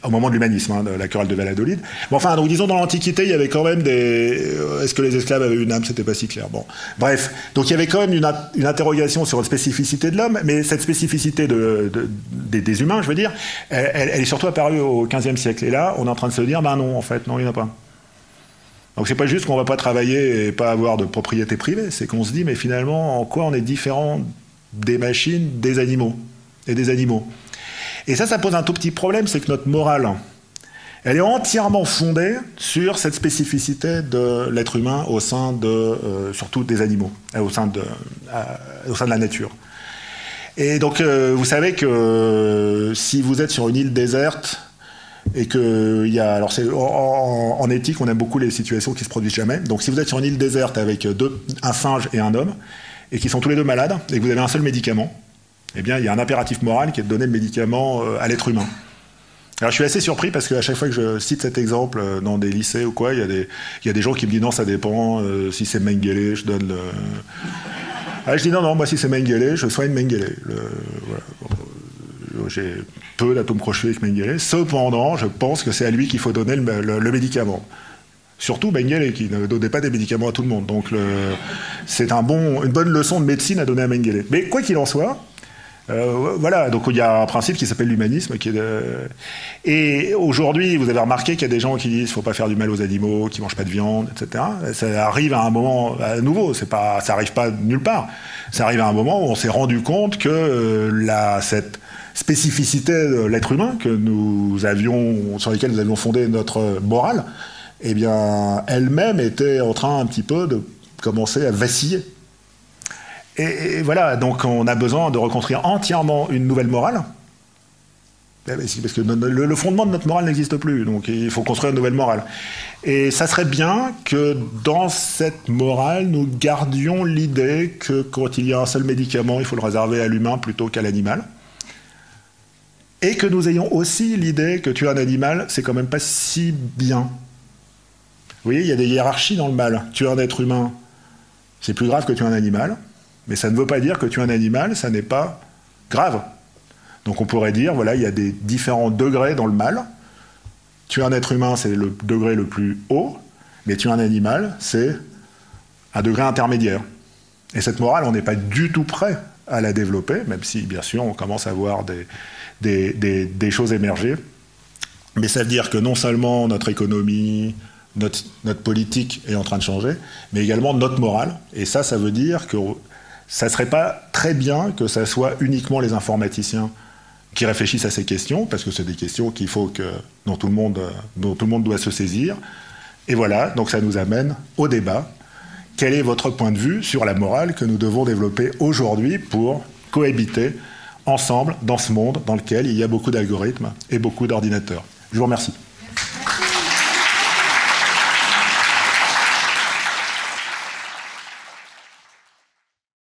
moment de l'humanisme, hein, la querelle de Valladolid. Bon, enfin, donc disons dans l'Antiquité, il y avait quand même des. Est-ce que les esclaves avaient une âme? C'était pas si clair. Bon, bref. Donc il y avait quand même une, interrogation sur la spécificité de l'homme, mais cette spécificité de, des, humains, je veux dire, elle, elle, est surtout apparue au XVe siècle. Et là, on est en train de se dire, ben non, en fait, non, il n'y en a pas. Donc c'est pas juste qu'on va pas travailler et pas avoir de propriété privée, c'est qu'on se dit mais finalement en quoi on est différent des machines, des animaux et des animaux? Et ça, ça pose un tout petit problème, c'est que notre morale, elle est entièrement fondée sur cette spécificité de l'être humain au sein de, euh, surtout des animaux, euh, au sein de, euh, au sein de la nature. Et donc, vous savez que si vous êtes sur une île déserte, et que il y a alors en, éthique on aime beaucoup les situations qui se produisent jamais donc si vous êtes sur une île déserte avec un singe et un homme et qui sont tous les deux malades et que vous avez un seul médicament eh bien il y a un impératif moral qui est de donner le médicament euh, à l'être humain alors je suis assez surpris parce qu'à chaque fois que je cite cet exemple euh, dans des lycées ou quoi, il y a des, il y a des gens qui me disent non, ça dépend, euh, si c'est Mengele, je donne le... Ah, je dis non, non, moi si c'est Mengele, je soigne Mengele. Le, voilà. J'ai peu d'atomes crochus avec Mengele. Cependant, je pense que c'est à lui qu'il faut donner le, médicament. Surtout Mengele, qui ne donnait pas des médicaments à tout le monde. Donc c'est une bonne leçon de médecine à donner à Mengele. Mais quoi qu'il en soit, euh, voilà, donc il y a un principe qui s'appelle l'humanisme. Qui est Et aujourd'hui, vous avez remarqué qu'il y a des gens qui disent qu'il ne faut pas faire du mal aux animaux, qui mangent pas de viande, etc. Ça arrive à un moment, à nouveau, c'est pas, ça n'arrive pas nulle part. Ça arrive à un moment où on s'est rendu compte que euh, cette spécificité de l'être humain que nous avions, sur lesquelles nous avions fondé notre morale, eh bien, elle-même était en train un petit peu de commencer à vaciller. Et, voilà, donc on a besoin de reconstruire entièrement une nouvelle morale. Eh ben, parce que le, fondement de notre morale n'existe plus, donc il faut construire une nouvelle morale. Et ça serait bien que dans cette morale, nous gardions l'idée que quand il y a un seul médicament, il faut le réserver à l'humain plutôt qu'à l'animal et que nous ayons aussi l'idée que tuer un animal, c'est quand même pas si bien. Vous voyez, il y a des hiérarchies dans le mal. Tuer un être humain, c'est plus grave que tuer un animal, mais ça ne veut pas dire que tuer un animal, ça n'est pas grave. Donc on pourrait dire, voilà, il y a des différents degrés dans le mal. Tuer un être humain, c'est le degré le plus haut, mais tuer un animal, c'est un degré intermédiaire. Et cette morale, on n'est pas du tout prêt à la développer, même si, bien sûr, on commence à voir des, des, choses émerger. Mais ça veut dire que non seulement notre économie, notre, politique est en train de changer, mais également notre morale. Et ça, ça veut dire que ça serait pas très bien que ça soit uniquement les informaticiens qui réfléchissent à ces questions, parce que c'est des questions qu'il faut que, tout le monde, dont tout le monde doit se saisir. Et voilà, donc ça nous amène au débat. Quel est votre point de vue sur la morale que nous devons développer aujourd'hui pour cohabiter ensemble dans ce monde dans lequel il y a beaucoup d'algorithmes et beaucoup d'ordinateurs Je vous remercie.